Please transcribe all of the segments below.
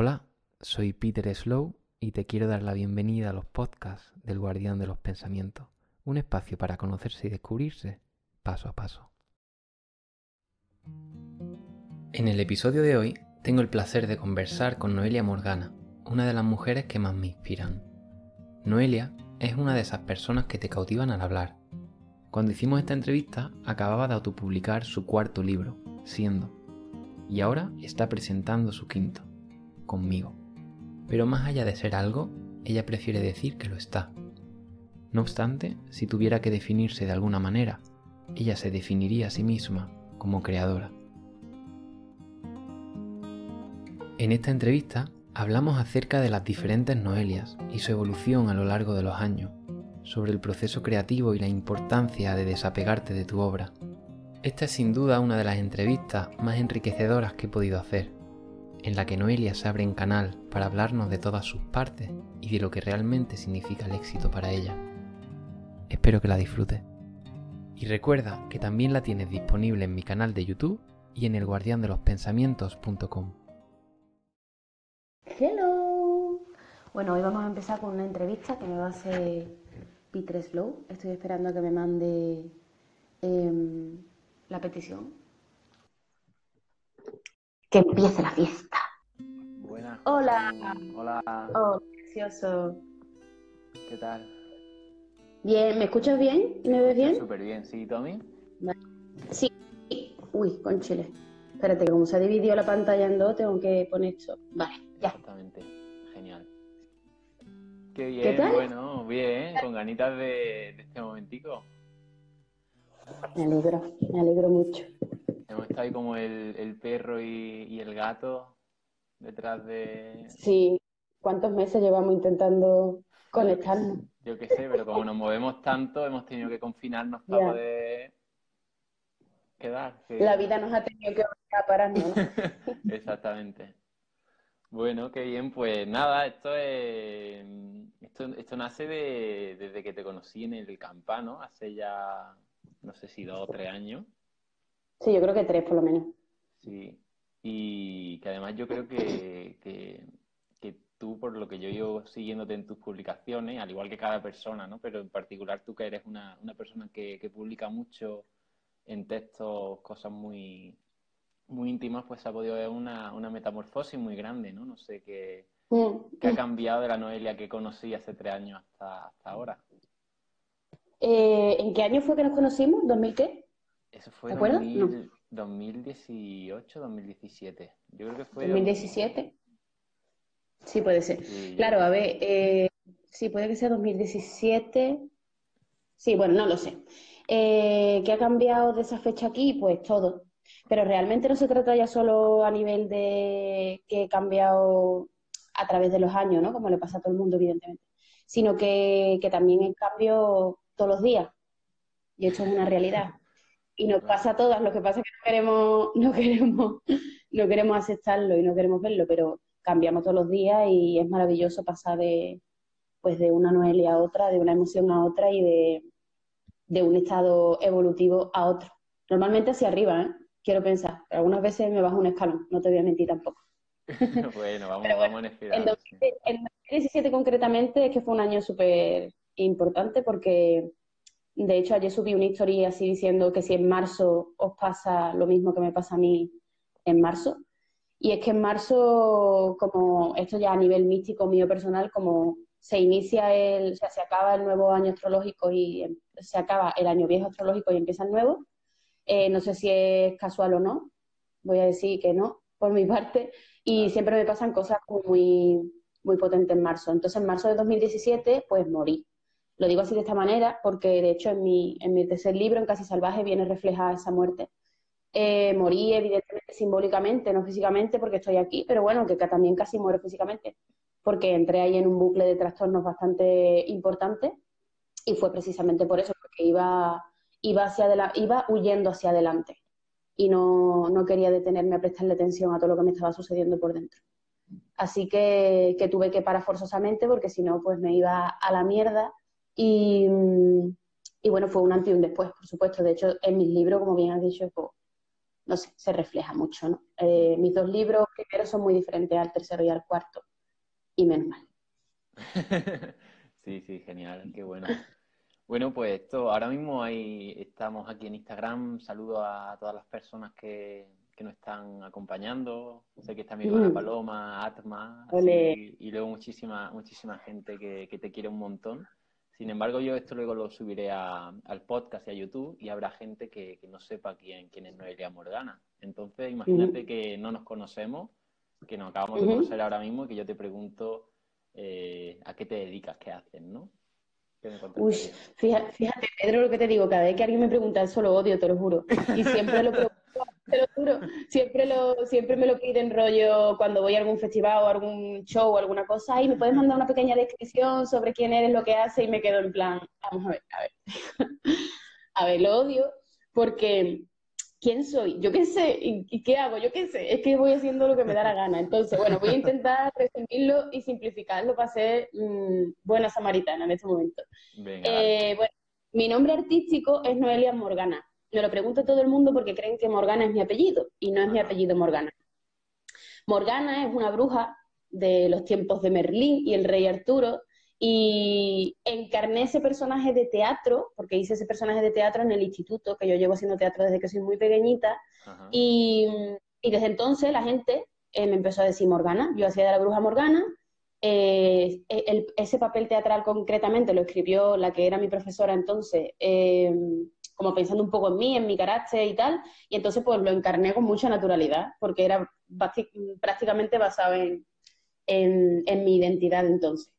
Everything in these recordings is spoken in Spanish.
Hola, soy Peter Slow y te quiero dar la bienvenida a los podcasts del Guardián de los Pensamientos, un espacio para conocerse y descubrirse paso a paso. En el episodio de hoy tengo el placer de conversar con Noelia Morgana, una de las mujeres que más me inspiran. Noelia es una de esas personas que te cautivan al hablar. Cuando hicimos esta entrevista acababa de autopublicar su cuarto libro, Siendo, y ahora está presentando su quinto, conmigo. Pero más allá de ser algo, ella prefiere decir que lo está. No obstante, si tuviera que definirse de alguna manera, ella se definiría a sí misma como creadora. En esta entrevista hablamos acerca de las diferentes Noelias y su evolución a lo largo de los años, sobre el proceso creativo y la importancia de desapegarte de tu obra. Esta es sin duda una de las entrevistas más enriquecedoras que he podido hacer en la que Noelia se abre en canal para hablarnos de todas sus partes y de lo que realmente significa el éxito para ella. Espero que la disfrutes. Y recuerda que también la tienes disponible en mi canal de YouTube y en elguardiandelospensamientos.com. Hello. Bueno, hoy vamos a empezar con una entrevista que me va a hacer Peter Slow. Estoy esperando a que me mande em, la petición que empiece la fiesta. Buenas. Hola. Hola. Oh, precioso. ¿Qué tal? Bien, ¿me escuchas bien? ¿Me ves bien? Súper bien, ¿sí, Tommy? Sí. Uy, con chile. Espérate, como se ha dividido la pantalla en dos, tengo que poner esto. Vale, ya. Exactamente. Genial. Qué bien, ¿Qué tal? bueno, bien, con ganitas de, de este momentico. Me alegro, me alegro mucho. Hemos estado ahí como el, el perro y, y el gato detrás de... Sí, ¿cuántos meses llevamos intentando conectarnos? Yo qué sé, pero como nos movemos tanto, hemos tenido que confinarnos para Ya. poder quedar. sí. La vida nos ha tenido que obligar a pararnos, ¿no? Exactamente. Bueno, qué bien, pues nada, esto es, esto, esto nace de, desde que te conocí en el Campano, hace ya, no sé si dos o tres años. Sí, yo creo que tres por lo menos. Sí, y que además yo creo que, que, que tú, por lo que yo llevo siguiéndote en tus publicaciones, al igual que cada persona, ¿no? Pero en particular tú que eres una, una persona que, que publica mucho en textos cosas muy, muy íntimas, pues ha podido ver una, una metamorfosis muy grande, ¿no? No sé qué, Mm. qué ha cambiado de la Noelia que conocí hace tres años hasta, hasta ahora. Eh, ¿en qué año fue que nos conocimos? ¿2000 qué? Eso fue ¿Te acuerdas? 2000 2018, 2017. Yo creo que fue... ¿2017? Sí, puede ser. Sí, Claro, a ver, eh, sí, puede que sea 2017. Sí, bueno, no lo sé. Eh, ¿qué ha cambiado de esa fecha aquí? Pues todo. Pero realmente no se trata ya solo a nivel de que he cambiado a través de los años, ¿no? Como le pasa a todo el mundo, evidentemente. Sino que, que también en cambio todos los días. Y esto es una realidad. Y nos pasa a todas, lo que pasa es que no queremos, no queremos, no queremos aceptarlo y no queremos verlo, pero cambiamos todos los días y es maravilloso pasar de, pues de una Noelia a otra, de una emoción a otra y de, de un estado evolutivo a otro. Normalmente hacia arriba, ¿eh? Quiero pensar. Pero algunas veces me bajo un escalón, no te voy a mentir tampoco. Bueno, vamos, bueno, vamos en En espiral. 2000 en 2017 concretamente es que fue un año súper importante porque de hecho ayer subí una historia así diciendo que si en marzo os pasa lo mismo que me pasa a mí en marzo. Y es que en marzo, como esto ya a nivel místico mío personal, como se inicia el, o sea, se acaba el nuevo año astrológico y em- se acaba el año viejo astrológico y empieza el nuevo. Eh, no sé si es casual o no, voy a decir que no, por mi parte, y siempre me pasan cosas muy, muy potentes en marzo. Entonces, en marzo de 2017, pues morí. Lo digo así de esta manera porque, de hecho, en mi, en mi tercer libro, en Casi Salvaje, viene reflejada esa muerte. Eh, morí, evidentemente, simbólicamente, no físicamente, porque estoy aquí, pero bueno, que también casi muero físicamente, porque entré ahí en un bucle de trastornos bastante importante y fue precisamente por eso, porque iba, iba, hacia iba huyendo hacia adelante y no, no quería detenerme a prestarle atención a todo lo que me estaba sucediendo por dentro. Así que, que tuve que parar forzosamente porque si no, pues me iba a la mierda y, mm, y bueno, fue un antes y un después, por supuesto. De hecho, en mis libros, como bien has dicho, pues, no sé, se refleja mucho, ¿no? Eh, mis dos libros primero son muy diferentes al tercero y al cuarto, y menos mal. sí, sí, genial, qué bueno. Bueno, pues esto, ahora mismo ahí estamos aquí en Instagram. Saludo a todas las personas que, nos están acompañando. Sé que está mi hermana mm. Paloma, Atma, y luego muchísima, muchísima gente que, que, te quiere un montón. Sin embargo, yo esto luego lo subiré al podcast y a YouTube y habrá gente que, no sepa quién, quién es Noelia Morgana. Entonces, imagínate que no nos conocemos, que nos acabamos de conocer ahora mismo y que yo te pregunto eh, a qué te dedicas, qué haces, ¿no? Uy, fíjate, Pedro, lo que te digo, cada vez que alguien me pregunta eso lo odio, te lo juro. Y siempre lo pregunto, te lo juro, siempre, lo, siempre me lo piden rollo cuando voy a algún festival o algún show o alguna cosa, y me puedes mandar una pequeña descripción sobre quién eres, lo que haces, y me quedo en plan, vamos a ver, a ver. a ver, lo odio porque ¿quién soy? Yo qué sé, ¿y, qué hago? Yo qué sé, es que voy haciendo lo que me da la gana. Entonces, bueno, voy a intentar resumirlo y simplificarlo para ser mm, buena samaritana en este momento. Eh, bueno, mi nombre artístico es Noelia Morgana. Me lo pregunta todo el mundo porque creen que Morgana es mi apellido y no es mi apellido Morgana. Morgana es una bruja de los tiempos de Merlín y el rey Arturo y encarné ese personaje de teatro, porque hice ese personaje de teatro en el instituto, que yo llevo haciendo teatro desde que soy muy pequeñita, y, desde entonces la gente eh, me empezó a decir Morgana, yo hacía de la bruja Morgana, eh, ese papel teatral concretamente lo escribió la que era mi profesora entonces, eh, como pensando un poco en mí, en mi carácter y tal, y entonces pues lo encarné con mucha naturalidad, porque era prácticamente basado en, en mi identidad entonces.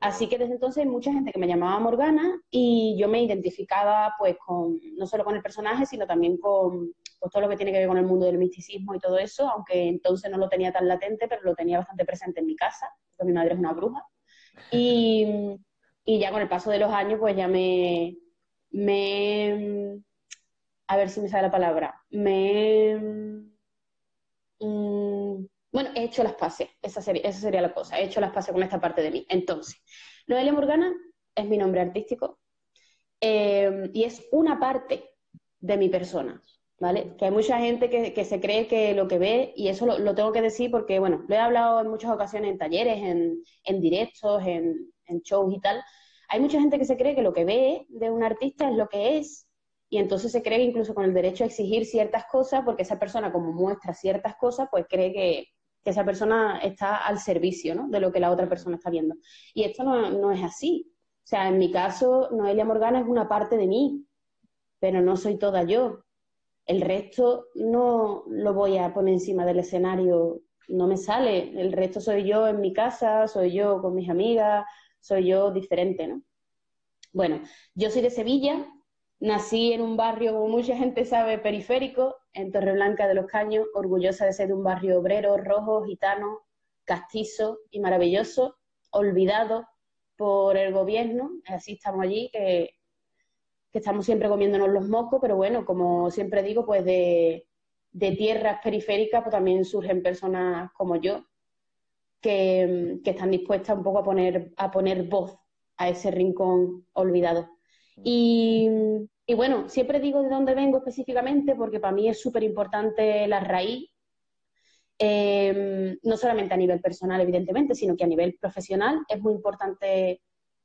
Así que desde entonces hay mucha gente que me llamaba Morgana y yo me identificaba pues con, no solo con el personaje, sino también con pues, todo lo que tiene que ver con el mundo del misticismo y todo eso, aunque entonces no lo tenía tan latente, pero lo tenía bastante presente en mi casa, porque mi madre es una bruja. Y, ya con el paso de los años pues ya me, me a ver si me sale la palabra, me... Mm, bueno, he hecho las pases, esa sería, esa sería la cosa, he hecho las pases con esta parte de mí. Entonces, Noelia Morgana es mi nombre artístico eh, y es una parte de mi persona, ¿vale? Que hay mucha gente que, se cree que lo que ve, y eso lo, tengo que decir porque, bueno, lo he hablado en muchas ocasiones en talleres, en, directos, en, en shows y tal. Hay mucha gente que se cree que lo que ve de un artista es lo que es, y entonces se cree incluso con el derecho a exigir ciertas cosas, porque esa persona como muestra ciertas cosas, pues cree que, que esa persona está al servicio ¿no? de lo que la otra persona está viendo. Y esto no, es así. O sea, en mi caso, Noelia Morgana es una parte de mí, pero no soy toda yo. El resto no lo voy a poner encima del escenario, no me sale. El resto soy yo en mi casa, soy yo con mis amigas, soy yo diferente, ¿no? Bueno, yo soy de Sevilla, Nací en un barrio, como mucha gente sabe, periférico, en Torreblanca de los Caños, orgullosa de ser de un barrio obrero, rojo, gitano, castizo y maravilloso, olvidado por el gobierno. Así estamos allí, que, estamos siempre comiéndonos los mocos, pero bueno, como siempre digo, pues de, tierras periféricas pues también surgen personas como yo, que, que, están dispuestas un poco a poner, a poner voz a ese rincón olvidado. Y, y bueno, siempre digo de dónde vengo específicamente porque para mí es súper importante la raíz, em, no solamente a nivel personal, evidentemente, sino que a nivel profesional es muy importante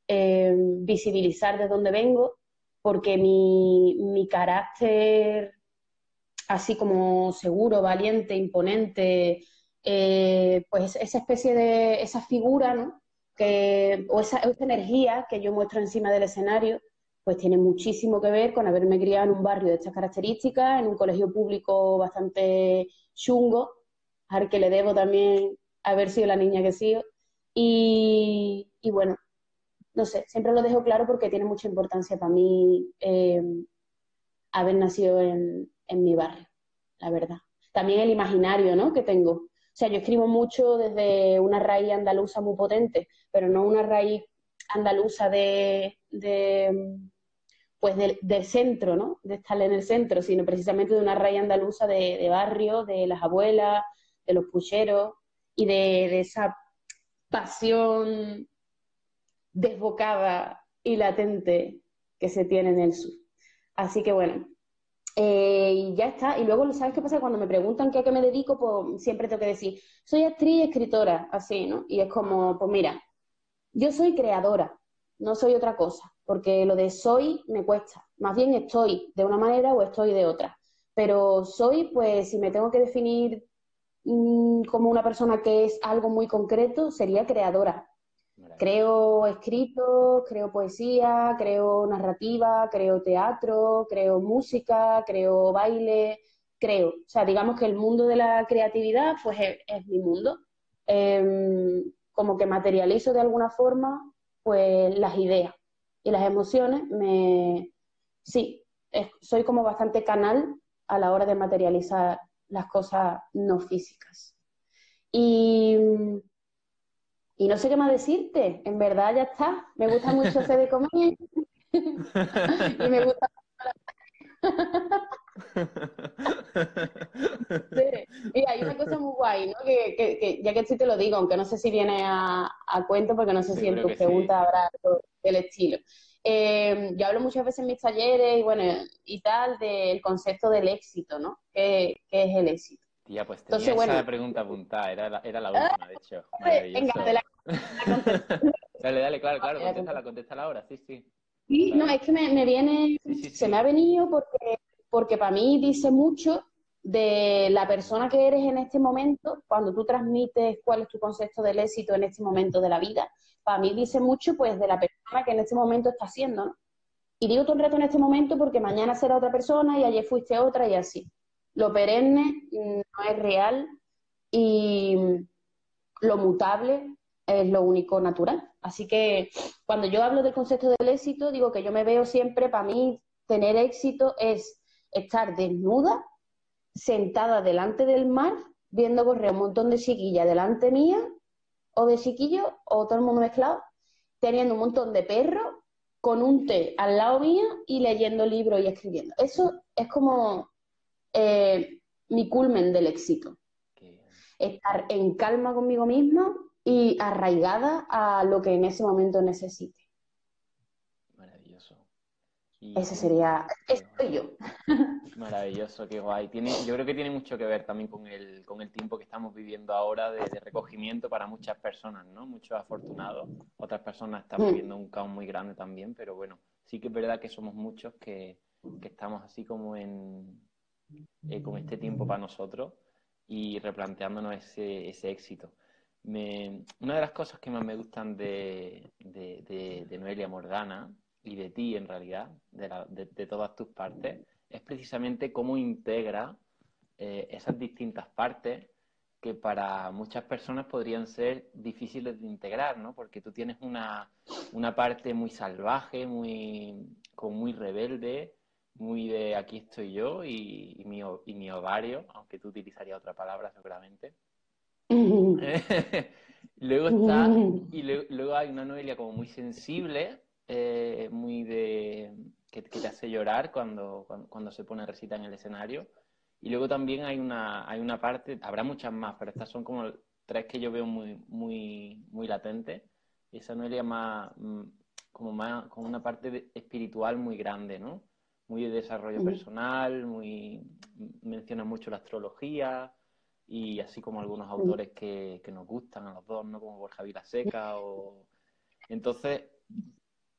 em, visibilizar de dónde vengo porque mi, mi carácter, así como seguro, valiente, imponente, eh, pues esa especie de, esa figura, ¿no? Que, o esa, esa energía que yo muestro encima del escenario, pues tiene muchísimo que ver con haberme criado en un barrio de estas características, en un colegio público bastante chungo, al que le debo también haber sido la niña que he sido. Y, bueno, no sé, siempre lo dejo claro porque tiene mucha importancia para mí eh, haber nacido en, en mi barrio, la verdad. También el imaginario ¿no? que tengo. Sea, yo escribo mucho desde una raíz andaluza muy potente, pero no una raíz andaluza de, pues del, centro, ¿no? De estar en el centro, sino precisamente de una raíz andaluza de, barrio, de las abuelas, de los pucheros y de, esa pasión desbocada y latente que se tiene en el sur. Así que bueno, Eh, y ya está. Y luego, ¿sabes qué pasa? Cuando me preguntan qué a qué me dedico, pues siempre tengo que decir, soy actriz y escritora, así, ¿no? Y es como, pues mira, yo soy creadora, no soy otra cosa, porque lo de soy me cuesta. Más bien estoy de una manera o estoy de otra. Pero soy, pues, si me tengo que definir mm, como una persona que es algo muy concreto, sería creadora. Creo escritos, creo poesía, creo narrativa, creo teatro, creo música, creo baile, creo. O sea, digamos que el mundo de la creatividad, pues es, mi mundo. Em, como que materializo de alguna forma, pues las ideas y las emociones. Me, sí, soy como bastante canal a la hora de materializar las cosas no físicas. Y y no sé qué más decirte, en verdad ya está. Me gusta mucho hacer de comer. y me gusta. Y hay una cosa muy guay, ¿no? Que, ya que sí te lo digo, aunque no sé si viene a, cuento, porque no sé si en tus preguntas habrá algo del estilo. Eh, yo hablo muchas veces en mis talleres y bueno, y tal, del concepto del éxito, ¿no? ¿Qué, qué es el éxito? Tía, pues tenía Entonces, esa pregunta apuntada, era la, era la última, de hecho. Venga, te la, Dale, dale, claro, claro, contéstala, contéstala ahora, sí, sí. Sí, no, es que me, viene, se me ha venido porque, porque para mí dice mucho de la persona que eres en este momento, cuando tú transmites cuál es tu concepto del éxito en este momento de la vida, para mí dice mucho pues de la persona que en este momento está haciendo, ¿no? Y digo todo el reto en este momento porque mañana será otra persona y ayer fuiste otra y así lo perenne no es real y lo mutable es lo único natural. Así que cuando yo hablo del concepto del éxito, digo que yo me veo siempre, para mí, tener éxito es estar desnuda, sentada delante del mar, viendo correr un montón de chiquillas delante mía, o de chiquillos, o todo el mundo mezclado, teniendo un montón de perros, con un té al lado mío y leyendo libros y escribiendo. Eso es como eh, mi culmen del éxito. Estar en calma conmigo mismo y arraigada a lo que en ese momento necesite. Maravilloso. Ese sería, soy yo. Maravilloso, qué guay. Tiene, yo creo que tiene mucho que ver también con el, con el tiempo que estamos viviendo ahora de, recogimiento para muchas personas, ¿no? Muchos afortunados. Otras personas están mm. viviendo un caos muy grande también, pero bueno, sí que es verdad que somos muchos que estamos así como en, eh, con este tiempo para nosotros y replanteándonos ese, ese éxito. una de las cosas que más me gustan de, de, Noelia Mordana y de ti en realidad, de, todas tus partes, es precisamente cómo integra eh, esas distintas partes que para muchas personas podrían ser difíciles de integrar, ¿no? Porque tú tienes una, una parte muy salvaje, muy, como muy rebelde, muy de aquí estoy yo y, mi, y ovario, aunque tú utilizarías otra palabra seguramente. luego está, y luego hay una Noelia como muy sensible, eh, muy de que, te hace llorar cuando, cuando, se pone recita en el escenario. Y luego también hay una, hay una parte, habrá muchas más, pero estas son como tres que yo veo muy, muy, muy latentes. esa Noelia más, mm, como más, con una parte espiritual muy grande, ¿no? Muy de desarrollo personal, muy menciona mucho la astrología y así como algunos autores que, nos gustan a los dos, ¿no? Como Borja Vilaseca o... Entonces,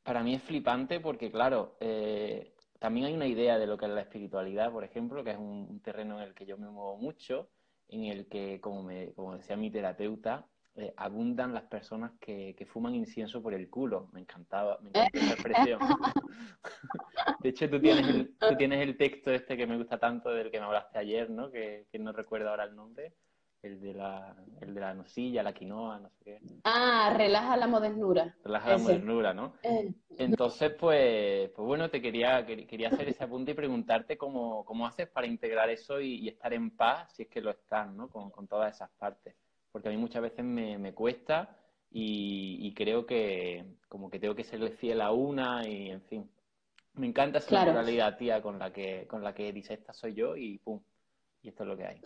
para mí es flipante porque, claro, eh, también hay una idea de lo que es la espiritualidad, por ejemplo, que es un, terreno en el que yo me muevo mucho, en el que, como, me, como decía mi terapeuta, eh, abundan las personas que, fuman incienso por el culo. Me encantaba, me encanta esa expresión. de hecho, tú tienes, el, tú tienes el texto este que me gusta tanto del que me hablaste ayer, ¿no? Que, no recuerdo ahora el nombre. El de, la, el de la nocilla, la quinoa, no sé qué. Ah, relaja la modernura. Relaja la modernura, ¿no? Eh. Entonces, pues, pues bueno, te quería, quería hacer ese apunte y preguntarte cómo, cómo haces para integrar eso y, estar en paz, si es que lo estás, ¿no? Con, con todas esas partes porque a mí muchas veces me, cuesta y, creo que como que tengo que serle fiel a una y en fin. Me encanta esa realidad tía, con la que con la que dice esta soy yo y pum, y esto es lo que hay.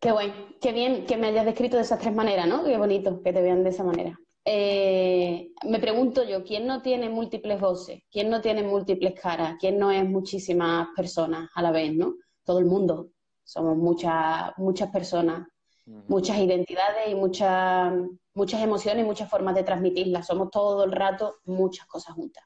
Qué bueno, qué bien que me hayas descrito de esas tres maneras, ¿no? Qué bonito que te vean de esa manera. eh, me pregunto yo, ¿quién no tiene múltiples voces? ¿Quién no tiene múltiples caras? ¿Quién no es muchísimas personas a la vez, no? Todo el mundo. Somos muchas, muchas personas, muchas identidades y muchas, muchas emociones y muchas formas de transmitirlas. Somos todo el rato muchas cosas juntas.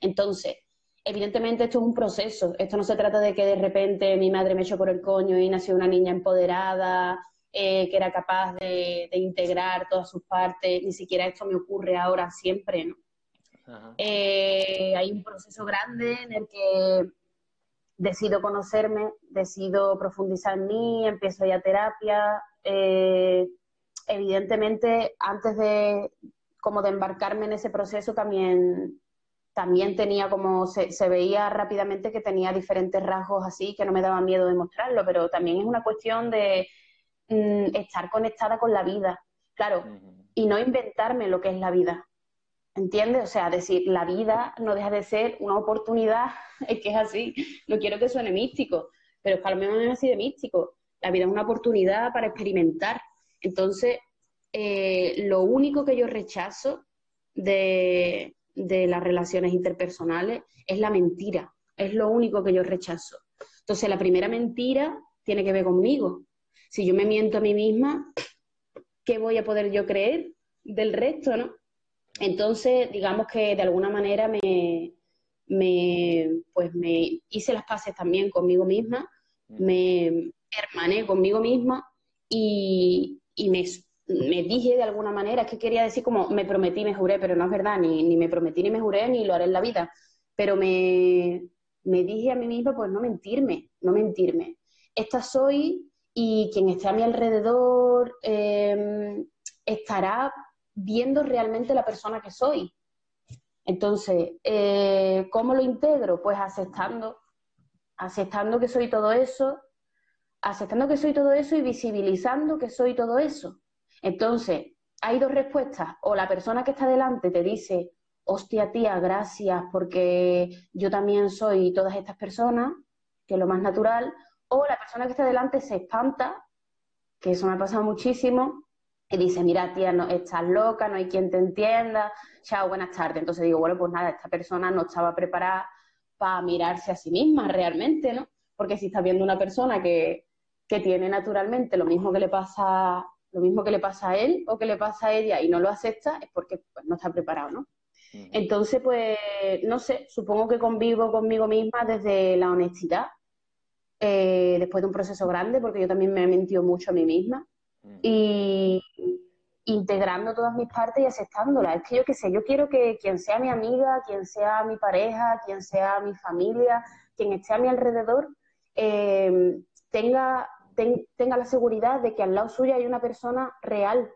Entonces, evidentemente esto es un proceso. Esto no se trata de que de repente mi madre me echó por el coño y nació una niña empoderada, eh, que era capaz de, integrar todas sus partes, ni siquiera esto me ocurre ahora siempre, ¿no? Eh, hay un proceso grande en el que decido conocerme, decido profundizar en mí, empiezo ya terapia. Eh, evidentemente, antes de como de embarcarme en ese proceso, también, también tenía como, se, se, veía rápidamente que tenía diferentes rasgos así, que no me daba miedo de mostrarlo, pero también es una cuestión de Mm, estar conectada con la vida, claro, y no inventarme lo que es la vida. ¿Entiendes? O sea, decir, la vida no deja de ser una oportunidad, es que es así, no quiero que suene místico, pero es que al menos es así de místico. La vida es una oportunidad para experimentar. Entonces, eh, lo único que yo rechazo de, de las relaciones interpersonales es la mentira. Es lo único que yo rechazo. Entonces, la primera mentira tiene que ver conmigo. Si yo me miento a mí misma, ¿qué voy a poder yo creer del resto, no? Entonces, digamos que de alguna manera me, me, pues me hice las paces también conmigo misma, me hermané conmigo misma y, me, dije de alguna manera, es que quería decir como me prometí, me juré, pero no es verdad, ni, me prometí, ni me juré, ni lo haré en la vida, pero me, me dije a mí misma, pues no mentirme, no mentirme. Esta soy, y quien esté a mi alrededor em, estará viendo realmente la persona que soy. Entonces, eh, ¿cómo lo integro? Pues aceptando, aceptando que soy todo eso, aceptando que soy todo eso y visibilizando que soy todo eso. Entonces, hay dos respuestas. O la persona que está delante te dice, hostia tía, gracias porque yo también soy todas estas personas, que es lo más natural, o la persona que está delante se espanta, que eso me ha pasado muchísimo, y dice, mira, tía, no, estás loca, no hay quien te entienda, chao, buenas tardes. Entonces digo, bueno, pues nada, esta persona no estaba preparada para mirarse a sí misma realmente, ¿no? Porque si estás viendo una persona que, tiene naturalmente lo mismo que le pasa lo mismo que le pasa a él o que le pasa a ella y no lo acepta, es porque pues, no está preparado, ¿no? Entonces, pues, no sé, supongo que convivo conmigo misma desde la honestidad, eh, después de un proceso grande, porque yo también me he mentido mucho a mí misma, y integrando todas mis partes y aceptándolas. Es que yo qué sé, yo quiero que quien sea mi amiga, quien sea mi pareja, quien sea mi familia, quien esté a mi alrededor, eh, tenga, tenga la seguridad de que al lado suyo hay una persona real.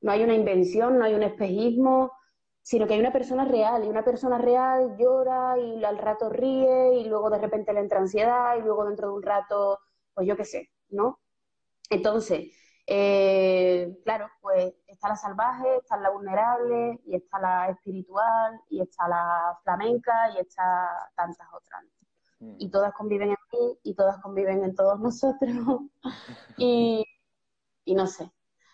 No hay una invención, no hay un espejismo, sino que hay una persona real y una persona real llora y al rato ríe y luego de repente le entra ansiedad y luego dentro de un rato, pues yo qué sé, ¿no? Entonces, eh, claro, pues está la salvaje, está la vulnerable y está la espiritual y está la flamenca y está tantas otras. Mm. Y todas conviven en y todas conviven en todos nosotros. y, y no sé,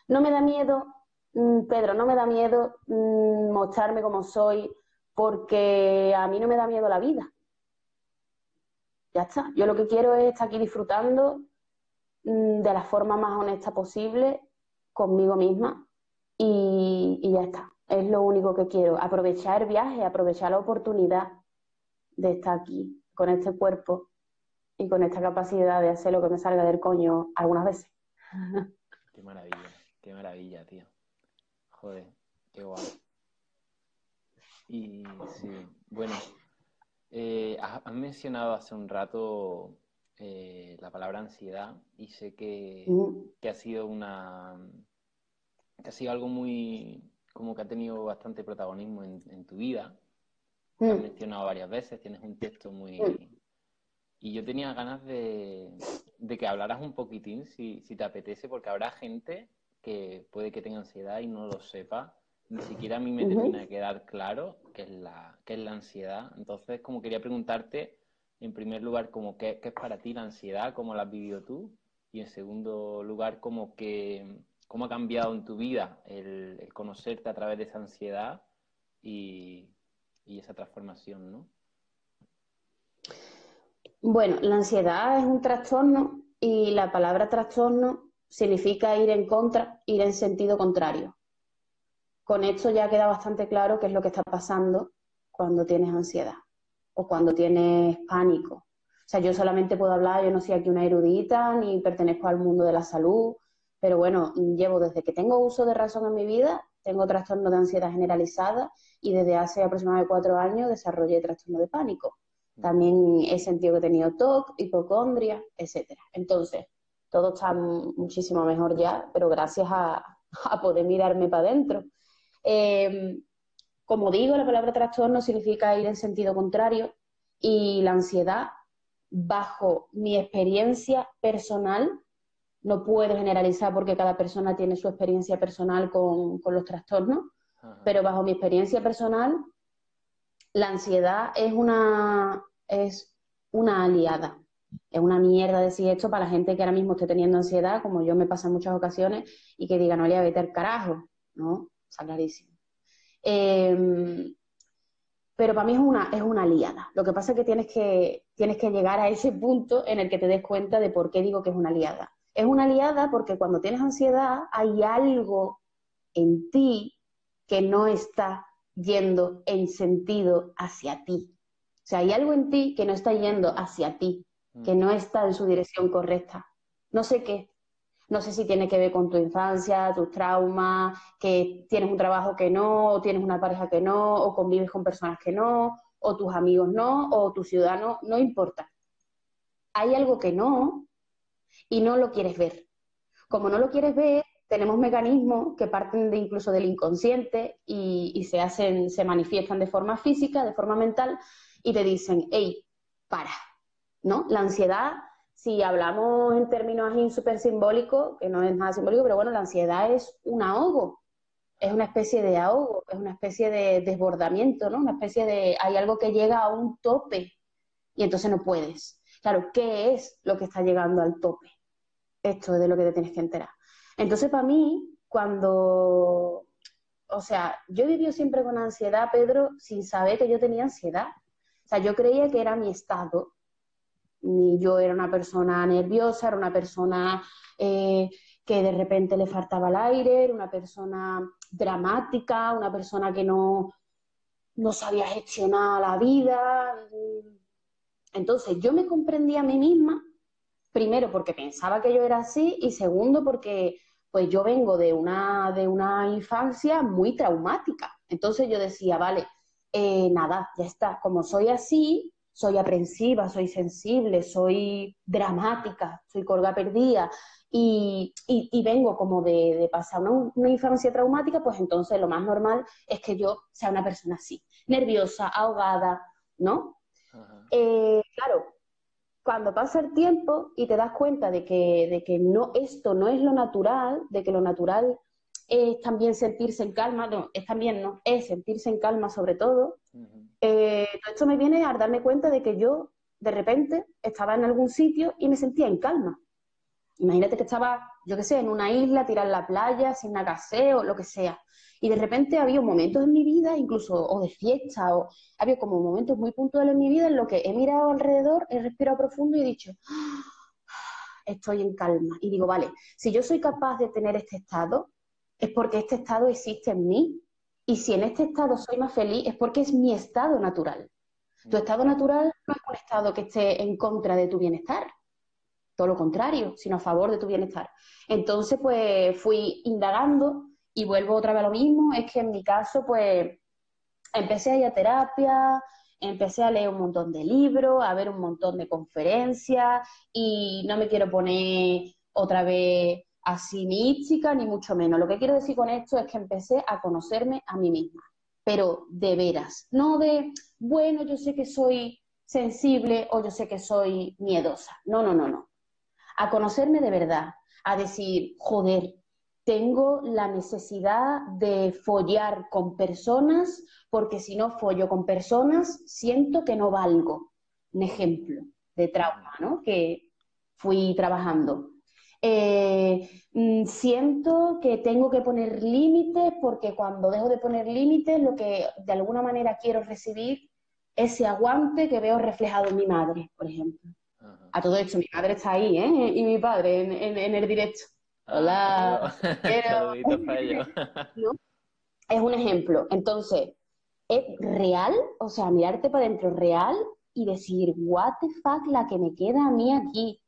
no me da miedo Mm, Pedro, no me da miedo mm, mostrarme como soy porque a mí no me da miedo la vida. Ya está. Yo lo que quiero es estar aquí disfrutando mm, de la forma más honesta posible conmigo misma y, y, ya está. Es lo único que quiero. Aprovechar el viaje, aprovechar la oportunidad de estar aquí con este cuerpo y con esta capacidad de hacer lo que me salga del coño algunas veces. Qué maravilla, qué maravilla, tío. Joder, qué guay. Y sí, bueno, eh, has, mencionado hace un rato eh, la palabra ansiedad y sé que, ha sido una que ha sido algo muy como que ha tenido bastante protagonismo en, tu vida. Lo has mencionado varias veces, tienes un texto muy y yo tenía ganas de, que hablaras un poquitín si, si te apetece, porque habrá gente que puede que tenga ansiedad y no lo sepa. Ni siquiera a mí me termina de quedar claro qué es la, qué es la ansiedad. Entonces, como quería preguntarte, en primer lugar, como qué, es para ti la ansiedad, cómo la has vivido tú, y en segundo lugar, como que cómo ha cambiado en tu vida el, conocerte a través de esa ansiedad y, y esa transformación, ¿no? Bueno, la ansiedad es un trastorno y la palabra trastorno significa ir en contra, ir en sentido contrario. Con esto ya queda bastante claro qué es lo que está pasando cuando tienes ansiedad o cuando tienes pánico. O sea, yo solamente puedo hablar, yo no soy aquí una erudita ni pertenezco al mundo de la salud, pero bueno, llevo desde que tengo uso de razón en mi vida, tengo trastorno de ansiedad generalizada y desde hace aproximadamente cuatro años desarrollé trastorno de pánico. También he sentido que he tenido TOC, hipocondria, etcétera. Entonces, todo está muchísimo mejor ya, pero gracias a, poder mirarme para adentro. Em, como digo, la palabra trastorno significa ir en sentido contrario y la ansiedad, bajo mi experiencia personal, no puedo generalizar porque cada persona tiene su experiencia personal con, los trastornos, pero bajo mi experiencia personal, la ansiedad es una, es una aliada. Es una mierda decir esto para la gente que ahora mismo esté teniendo ansiedad, como yo me pasa en muchas ocasiones, y que diga, no le voy a meter carajo, ¿no? Está clarísimo. Em, pero para mí es una, es una aliada. Lo que pasa es que tienes, que tienes que llegar a ese punto en el que te des cuenta de por qué digo que es una aliada. Es una aliada porque cuando tienes ansiedad hay algo en ti que no está yendo en sentido hacia ti. O sea, hay algo en ti que no está yendo hacia ti, que mm. no está en su dirección correcta. No sé qué. No sé si tiene que ver con tu infancia, tus traumas, que tienes un trabajo que no, o tienes una pareja que no, o convives con personas que no, o tus amigos no, o tu ciudadano, no importa. Hay algo que no y no lo quieres ver. Como no lo quieres ver, tenemos mecanismos que parten de incluso del inconsciente y, se hacen, se manifiestan de forma física, de forma mental, y te dicen, hey, para, ¿no? La ansiedad, si hablamos en términos así súper simbólicos, que no es nada simbólico, pero bueno, la ansiedad es un ahogo, es una especie de ahogo, es una especie de desbordamiento, ¿no? Una especie de, hay algo que llega a un tope y entonces no puedes. Claro, ¿qué es lo que está llegando al tope? Esto es de lo que te tienes que enterar. Entonces, para mí, cuando, o sea, yo he vivido siempre con ansiedad, Pedro, sin saber que yo tenía ansiedad. O sea, yo creía que era mi estado. Y yo era una persona nerviosa, era una persona eh, que de repente le faltaba el aire, era una persona dramática, una persona que no, no sabía gestionar la vida. Entonces, yo me comprendía a mí misma, primero porque pensaba que yo era así y segundo porque pues yo vengo de una, de una infancia muy traumática. Entonces yo decía, vale, eh, nada, ya está, como soy así, soy aprensiva, soy sensible, soy dramática, soy colga perdida y, vengo como de, pasar una, infancia traumática, pues entonces lo más normal es que yo sea una persona así, nerviosa, ahogada, ¿no? Eh, claro, cuando pasa el tiempo y te das cuenta de que, de que no, esto no es lo natural, de que lo natural es también sentirse en calma, no, es también, no, es sentirse en calma sobre todo, eh, esto me viene a darme cuenta de que yo de repente estaba en algún sitio y me sentía en calma. Imagínate que estaba, yo qué sé, en una isla, tirar la playa, sin nada o lo que sea. Y de repente había momentos en mi vida, incluso o de fiesta, o había como momentos muy puntuales en mi vida en lo que he mirado alrededor, he respirado profundo y he dicho, ah, estoy en calma. Y digo, vale, si yo soy capaz de tener este estado, es porque este estado existe en mí. Y si en este estado soy más feliz, es porque es mi estado natural. Tu estado natural no es un estado que esté en contra de tu bienestar, todo lo contrario, sino a favor de tu bienestar. Entonces, pues fui indagando y vuelvo otra vez a lo mismo, es que en mi caso, pues, empecé a ir a terapia, empecé a leer un montón de libros, a ver un montón de conferencias y no me quiero poner otra vez así mística, ni mucho menos. Lo que quiero decir con esto es que empecé a conocerme a mí misma, pero de veras, no de, bueno, yo sé que soy sensible o yo sé que soy miedosa. No, no, no, no. A conocerme de verdad, a decir, joder, tengo la necesidad de follar con personas porque si no follo con personas siento que no valgo. Un ejemplo de trauma, ¿no? Que fui trabajando. Eh, mm, siento que tengo que poner límites porque cuando dejo de poner límites, lo que de alguna manera quiero recibir ese aguante que veo reflejado en mi madre, por ejemplo. A todo esto, mi madre está ahí, ¿eh? Y mi padre en, el directo. Ah, Hola. Es un ejemplo. Entonces, es real, o sea, mirarte para adentro real y decir, what the fuck, la que me queda a mí aquí.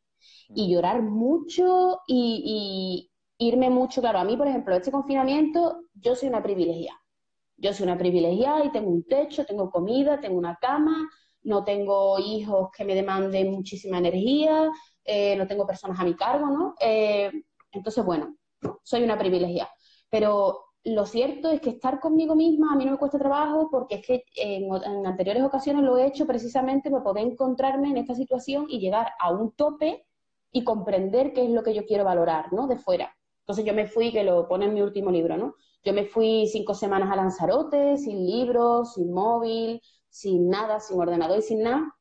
Y mm. llorar mucho y, irme mucho. Claro, a mí, por ejemplo, este confinamiento, yo soy una privilegiada. Yo soy una privilegiada y tengo un techo, tengo comida, tengo una cama, no tengo hijos que me demanden muchísima energía, eh, no tengo personas a mi cargo, ¿no? Eh, entonces, bueno, soy una privilegiada. Pero lo cierto es que estar conmigo misma a mí no me cuesta trabajo porque es que en, anteriores ocasiones lo he hecho precisamente para poder encontrarme en esta situación y llegar a un tope y comprender qué es lo que yo quiero valorar, ¿no? De fuera. Entonces yo me fui, que lo pone en mi último libro, ¿no? Yo me fui cinco semanas a Lanzarote, sin libros, sin móvil, sin nada, sin ordenador y sin nada,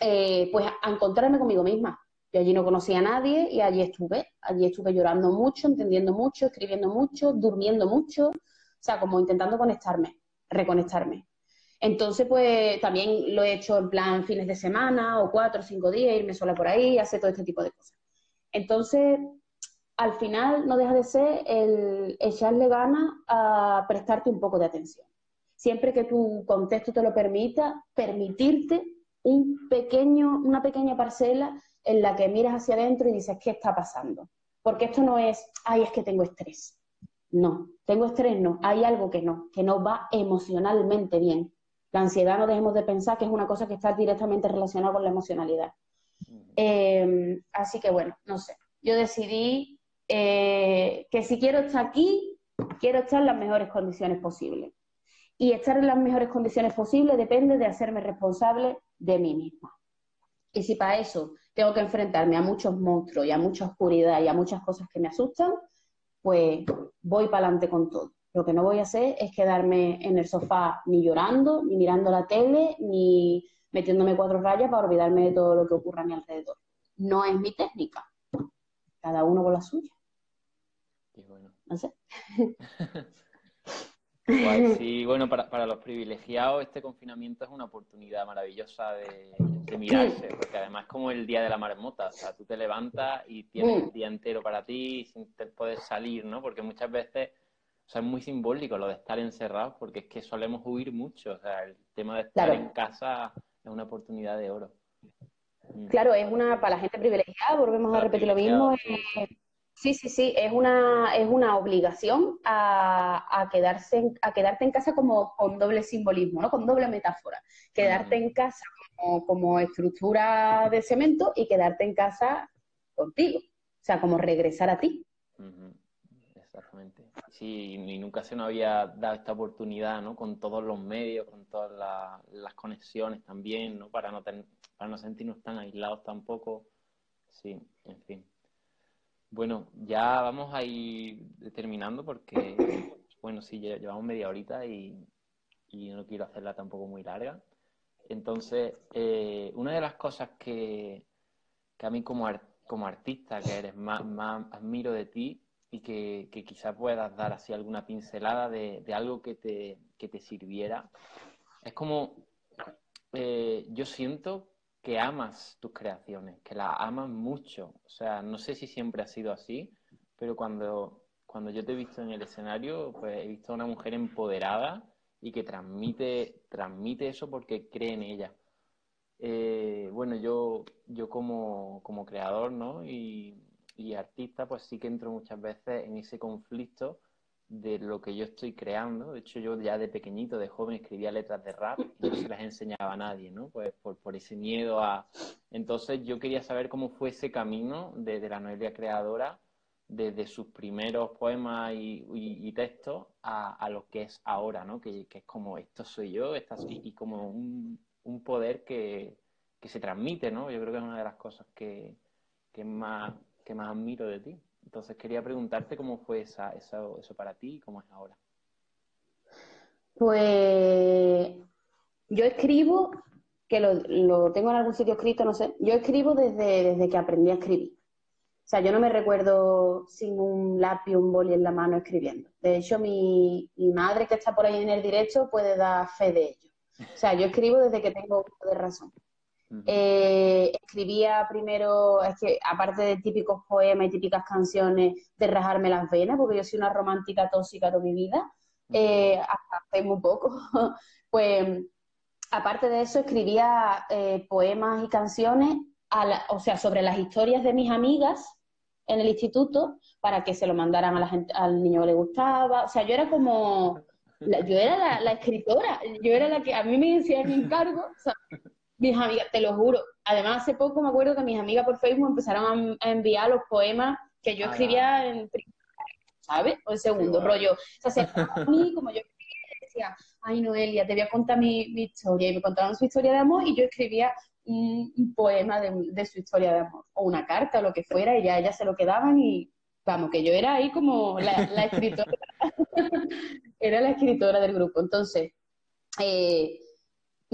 eh, pues a encontrarme conmigo misma. Yo allí no conocía a nadie y allí estuve. Allí estuve llorando mucho, entendiendo mucho, escribiendo mucho, durmiendo mucho. O sea, como intentando conectarme, reconectarme. Entonces, pues también lo he hecho en plan fines de semana o cuatro o cinco días, irme sola por ahí, hacer todo este tipo de cosas. Entonces, al final no deja de ser el echarle ganas a prestarte un poco de atención. Siempre que tu contexto te lo permita, permitirte un pequeño, una pequeña parcela en la que miras hacia adentro y dices, ¿qué está pasando? Porque esto no es, ay, es que tengo estrés. No, tengo estrés, no, hay algo que no, que no va emocionalmente bien. La ansiedad no dejemos de pensar que es una cosa que está directamente relacionada con la emocionalidad. Em, así que bueno, no sé, yo decidí eh, que si quiero estar aquí, quiero estar en las mejores condiciones posibles. Y estar en las mejores condiciones posibles depende de hacerme responsable de mí misma. Y si para eso tengo que enfrentarme a muchos monstruos y a mucha oscuridad y a muchas cosas que me asustan, pues voy para adelante con todo. Lo que no voy a hacer es quedarme en el sofá ni llorando, ni mirando la tele, ni metiéndome cuatro rayas para olvidarme de todo lo que ocurra a mi alrededor. No es mi técnica. Cada uno con la suya. Qué bueno. No sé. sí, bueno, para, los privilegiados este confinamiento es una oportunidad maravillosa de, mirarse, porque además es como el día de la marmota, o sea, tú te levantas y tienes el día entero para ti sin poder salir, ¿no? Porque muchas veces, o sea, es muy simbólico lo de estar encerrados, porque es que solemos huir mucho, o sea, el tema de estar en casa es una oportunidad de oro. Claro, es una, para la gente privilegiada, volvemos a repetir lo mismo, Sí, sí, sí, es una, es una obligación a, quedarse a quedarte en casa como con doble simbolismo, ¿no? con doble metáfora. Quedarte en casa como, estructura de cemento y quedarte en casa contigo. O sea, como regresar a ti. Exactamente. Sí, y nunca se nos había dado esta oportunidad, ¿no? Con todos los medios, con todas las conexiones también, ¿no? Para no, para no sentirnos tan aislados tampoco. Sí, en fin. Bueno, ya vamos a ir terminando porque, bueno, sí, llevamos media horita y, no quiero hacerla tampoco muy larga. Entonces, eh, una de las cosas que, a mí como, como artista que eres más, más admiro de ti y que, quizás puedas dar así alguna pincelada de, algo que te, que te sirviera, es como eh, yo siento que amas tus creaciones, que las amas mucho. O sea, no sé si siempre ha sido así, pero cuando, cuando yo te he visto en el escenario, pues he visto a una mujer empoderada y que transmite, transmite eso porque cree en ella. Eh, bueno, yo, yo como, como creador ¿no? y, y artista, pues sí que entro muchas veces en ese conflicto de lo que yo estoy creando. De hecho, yo ya de pequeñito, de joven, escribía letras de rap y no se las enseñaba a nadie, ¿no? Pues por, por ese miedo a... Entonces yo quería saber cómo fue ese camino de, la Noelia creadora, desde sus primeros poemas y, textos a, lo que es ahora, ¿no? Que, es como, esto soy yo, esta y, como un, poder que, se transmite, ¿no? Yo creo que es una de las cosas que, más, que más admiro de ti. Entonces quería preguntarte cómo fue esa, eso, eso para ti y cómo es ahora. Pues yo escribo, que lo, tengo en algún sitio escrito, no sé, yo escribo desde, desde que aprendí a escribir. O sea, yo no me recuerdo sin un lápiz, un boli en la mano escribiendo. De hecho, mi, madre que está por ahí en el directo puede dar fe de ello. O sea, yo escribo desde que tengo de razón. Eh, escribía primero, es que aparte de típicos poemas y típicas canciones, de rajarme las venas, porque yo soy una romántica tóxica toda mi vida, eh, hasta hace muy poco, pues aparte de eso escribía eh, poemas y canciones, o sea, sobre las historias de mis amigas en el instituto para que se lo mandaran a la gente, al niño que le gustaba. O sea, yo era como, yo era la, escritora, yo era la que a mí me decía mi encargo, o sea, mis amigas, te lo juro. Además, hace poco me acuerdo que mis amigas por Facebook empezaron a, enviar los poemas que yo escribía en ¿sabes? O en segundo, rollo. O sea, se a mí, como yo escribía, decía, ay Noelia, te voy a contar mi, historia. Y me contaban su historia de amor y yo escribía un, poema de, su historia de amor, o una carta o lo que fuera, y ya ellas se lo quedaban y vamos, que yo era ahí como la, escritora, era la escritora del grupo. Entonces, eh,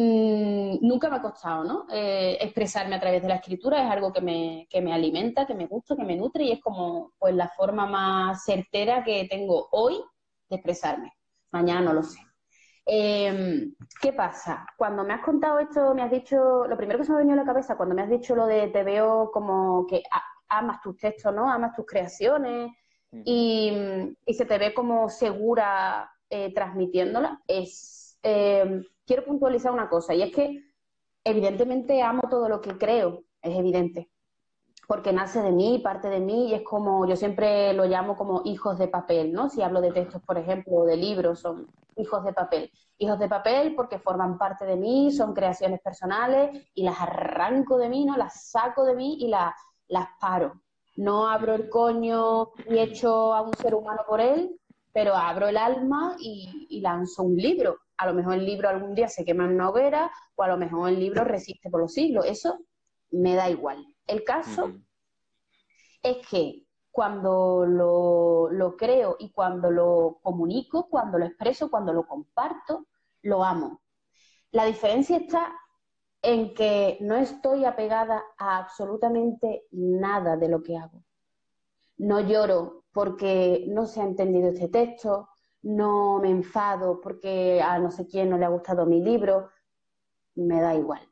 mm, nunca me ha costado, ¿no? Eh, expresarme a través de la escritura es algo que me, que me alimenta, que me gusta, que me nutre y es como pues la forma más certera que tengo hoy de expresarme. Mañana no lo sé. Em, ¿Qué pasa? Cuando me has contado esto, me has dicho, lo primero que se me ha venido a la cabeza, cuando me has dicho lo de te veo como que amas tus textos, ¿no? Amas tus creaciones y, se te ve como segura eh, transmitiéndola, es, em, quiero puntualizar una cosa, y es que evidentemente amo todo lo que creo, es evidente, porque nace de mí, parte de mí, y es como, yo siempre lo llamo como hijos de papel, ¿no? Si hablo de textos, por ejemplo, o de libros, son hijos de papel. Hijos de papel porque forman parte de mí, son creaciones personales y las arranco de mí, ¿no? Las saco de mí y las, las paro. No abro el coño y echo a un ser humano por él, pero abro el alma y, y lanzo un libro. A lo mejor el libro algún día se quema en una hoguera o a lo mejor el libro resiste por los siglos. Eso me da igual. El caso es que cuando lo, creo y cuando lo comunico, cuando lo expreso, cuando lo comparto, lo amo. La diferencia está en que no estoy apegada a absolutamente nada de lo que hago. No lloro porque no se ha entendido este texto, no me enfado porque a no sé quién no le ha gustado mi libro, me da igual.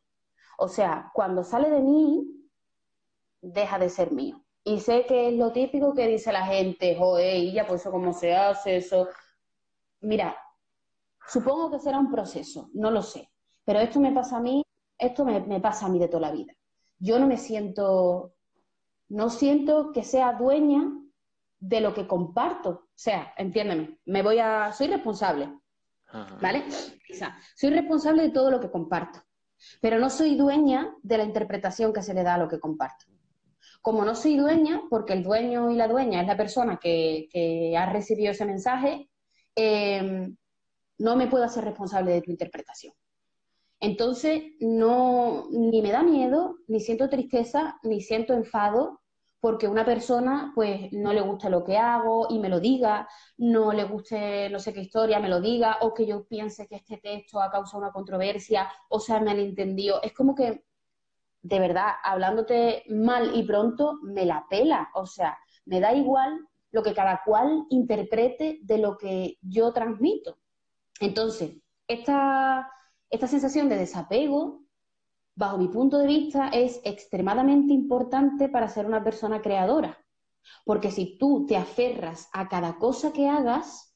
O sea, cuando sale de mí, deja de ser mío. Y sé que es lo típico que dice la gente, joder, y ya, pues eso cómo se hace, eso. Mira, supongo que será un proceso, no lo sé. Pero esto me pasa a mí, esto me, me pasa a mí de toda la vida. Yo no me siento, no siento que sea dueña de lo que comparto. O sea, entiéndeme, me voy a, soy responsable, ¿vale? soy responsable de todo lo que comparto, pero no soy dueña de la interpretación que se le da a lo que comparto. Como no soy dueña, porque el dueño y la dueña es la persona que, ha recibido ese mensaje, em, no me puedo hacer responsable de tu interpretación. Entonces, no, ni me da miedo, ni siento tristeza, ni siento enfado porque una persona pues no le gusta lo que hago y me lo diga, no le guste no sé qué historia, me lo diga, o que yo piense que este texto ha causado una controversia o sea malentendido. Es como que de verdad, hablándote mal y pronto, me la pela. O sea, me da igual lo que cada cual interprete de lo que yo transmito. Entonces, esta, esta sensación de desapego, bajo mi punto de vista, es extremadamente importante para ser una persona creadora. Porque si tú te aferras a cada cosa que hagas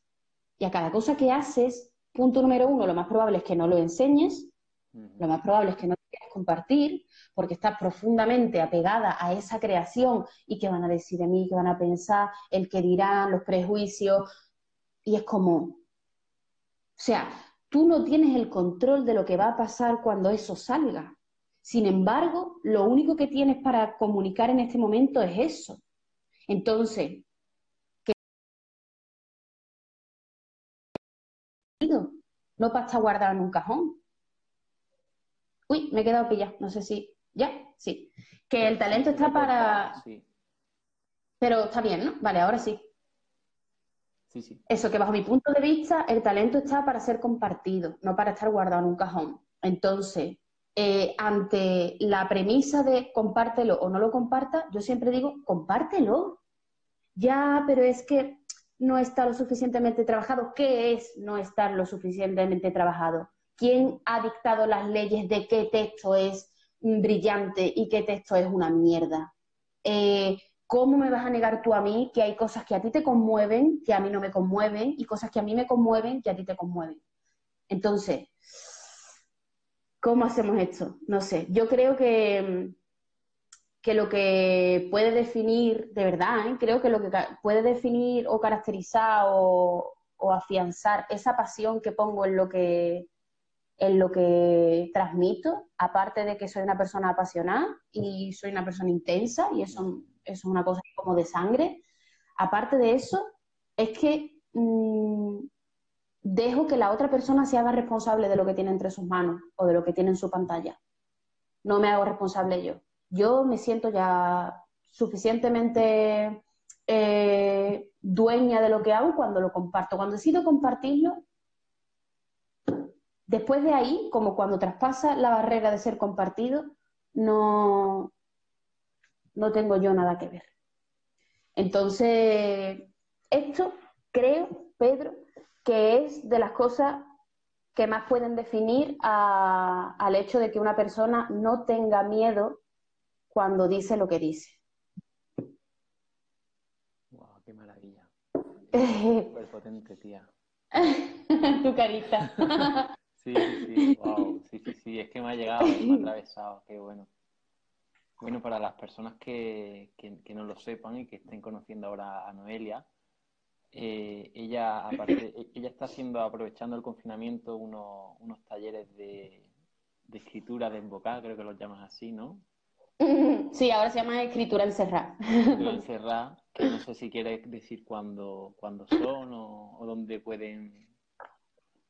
y a cada cosa que haces, punto número uno, lo más probable es que no lo enseñes, lo más probable es que no quieras compartir, porque está profundamente apegada a esa creación y qué van a decir de mí, qué van a pensar, el que dirán, los prejuicios. Y es como, o sea, tú no tienes el control de lo que va a pasar cuando eso salga. Sin embargo, lo único que tienes para comunicar en este momento es eso. Entonces, ¿qué? No para estar guardado en un cajón. Uy, me he quedado pillado, no sé si. ¿Ya? Sí. Que el talento está para... Pero está bien, ¿no? Vale, ahora sí. Sí, sí. Eso, que bajo mi punto de vista, el talento está para ser compartido, no para estar guardado en un cajón. Entonces, eh, ante la premisa de compártelo o no lo comparta, yo siempre digo, compártelo. Ya, pero es que no está lo suficientemente trabajado. ¿Qué es no estar lo suficientemente trabajado? ¿Quién ha dictado las leyes de qué texto es brillante y qué texto es una mierda? Eh, ¿Cómo me vas a negar tú a mí que hay cosas que a ti te conmueven, que a mí no me conmueven, y cosas que a mí me conmueven, que a ti te conmueven? Entonces, ¿cómo hacemos esto? No sé. Yo creo que, que lo que puede definir, de verdad, ¿eh? creo que lo que puede definir o caracterizar o, o afianzar esa pasión que pongo en lo que en lo que transmito, aparte de que soy una persona apasionada y soy una persona intensa, y eso es una cosa como de sangre. Aparte de eso, es que mm, dejo que la otra persona se haga responsable de lo que tiene entre sus manos o de lo que tiene en su pantalla. No me hago responsable yo. Yo me siento ya suficientemente eh, dueña de lo que hago cuando lo comparto. Cuando decido compartirlo, después de ahí, como cuando traspasa la barrera de ser compartido, no, no tengo yo nada que ver. Entonces, esto creo, Pedro, que es de las cosas que más pueden definir al hecho de que una persona no tenga miedo cuando dice lo que dice. Wow, qué maravilla. Súper potente, tía. tu carita. sí, sí, wow. Sí, sí, sí, es que me ha llegado, me ha atravesado, qué bueno. Bueno, para las personas que, no lo sepan y que estén conociendo ahora a Noelia, eh, ella, aparte, e, ella está haciendo, aprovechando el confinamiento, unos, unos talleres de, escritura de envocar, creo que los llamas así, ¿no? Sí, ahora se llama escritura encerrada. Escritura encerrada, que no sé si quieres decir cuándo, cuándo son o, o dónde pueden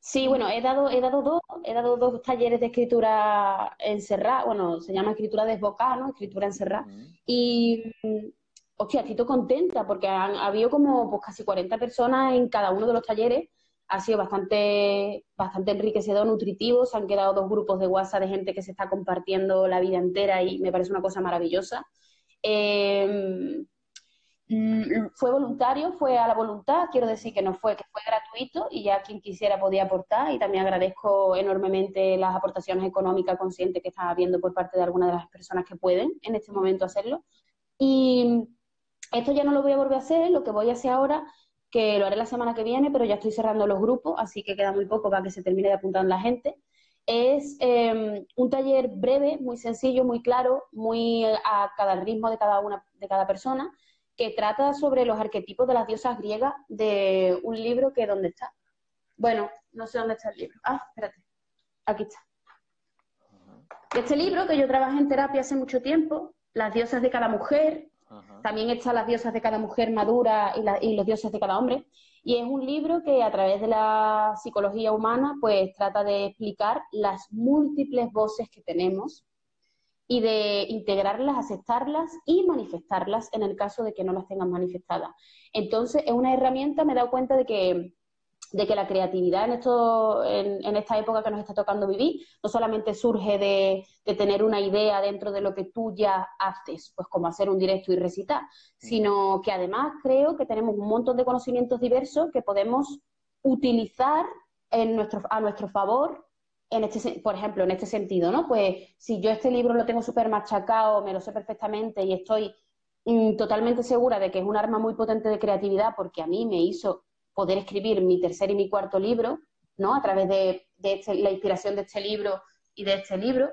Sí, bueno, he dado, he dado dos, he dado dos talleres de escritura encerrada, bueno, se llama escritura desbocada, ¿no? Escritura encerrada. Y, hostia, estoy contenta porque han habido como pues, casi 40 personas en cada uno de los talleres. Ha sido bastante, bastante enriquecedor, nutritivo. Se han quedado dos grupos de WhatsApp de gente que se está compartiendo la vida entera y me parece una cosa maravillosa. Mm, fue voluntario, fue a la voluntad, quiero decir que no fue, que fue gratuito y ya quien quisiera podía aportar y también agradezco enormemente las aportaciones económicas conscientes que estaba habiendo por parte de algunas de las personas que pueden en este momento hacerlo. Y esto ya no lo voy a volver a hacer, lo que voy a hacer ahora, que lo haré la semana que viene, pero ya estoy cerrando los grupos, así que queda muy poco para que se termine de apuntar la gente. Es em, un taller breve, muy sencillo, muy claro, muy a cada ritmo de cada una de cada persona que trata sobre los arquetipos de las diosas griegas de un libro que ¿dónde está? Bueno, no sé dónde está el libro. Ah, espérate. Aquí está. Este libro que yo trabajé en terapia hace mucho tiempo, Las diosas de cada mujer, también está Las diosas de cada mujer madura y, y los dioses de cada hombre. Y es un libro que a través de la psicología humana pues trata de explicar las múltiples voces que tenemos y de integrarlas, aceptarlas y manifestarlas en el caso de que no las tengan manifestadas. Entonces, es una herramienta, me he dado cuenta de que, de que la creatividad en, esto, en, esta época que nos está tocando vivir no solamente surge de, de, tener una idea dentro de lo que tú ya haces, pues como hacer un directo y recitar, sino que además creo que tenemos un montón de conocimientos diversos que podemos utilizar en nuestro, a nuestro favor este, por ejemplo, en este sentido, ¿no? Pues si yo este libro lo tengo súper machacado, me lo sé perfectamente y estoy mm, totalmente segura de que es un arma muy potente de creatividad porque a mí me hizo poder escribir mi tercer y mi cuarto libro, ¿no? A través de, este, la inspiración de este libro y de este libro,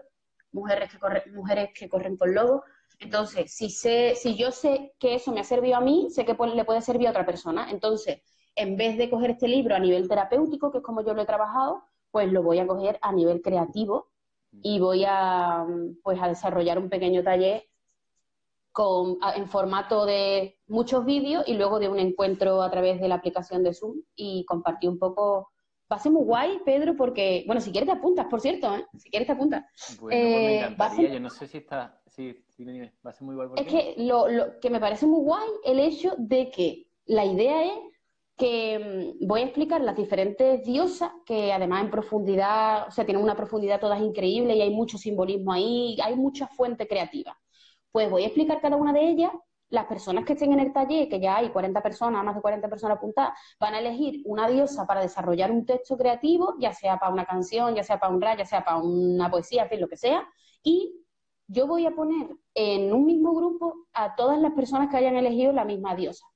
Mujeres que, corren, mujeres que corren con lobos. Entonces, si, sé, si yo sé que eso me ha servido a mí, sé que le puede servir a otra persona. Entonces, en vez de coger este libro a nivel terapéutico, que es como yo lo he trabajado, pues lo voy a coger a nivel creativo y voy a, pues, a desarrollar un pequeño taller con, en formato de muchos vídeos y luego de un encuentro a través de la aplicación de Zoom y compartir un poco. Va a ser muy guay, Pedro, porque, bueno, si quieres te apuntas, por cierto, ¿eh? Si quieres te apuntas. Bueno, pues me eh, yo no sé si está, sí, sí, va a ser muy guay. Es que lo, lo que me parece muy guay el hecho de que la idea es que mm, voy a explicar las diferentes diosas, que además en profundidad, o sea, tienen una profundidad todas increíble y hay mucho simbolismo ahí, hay mucha fuente creativa. Pues voy a explicar cada una de ellas. Las personas que estén en el taller, que ya hay 40 personas, más de 40 personas apuntadas, van a elegir una diosa para desarrollar un texto creativo, ya sea para una canción, ya sea para un rap, ya sea para una poesía, en fin, lo que sea. Y yo voy a poner en un mismo grupo a todas las personas que hayan elegido la misma diosa.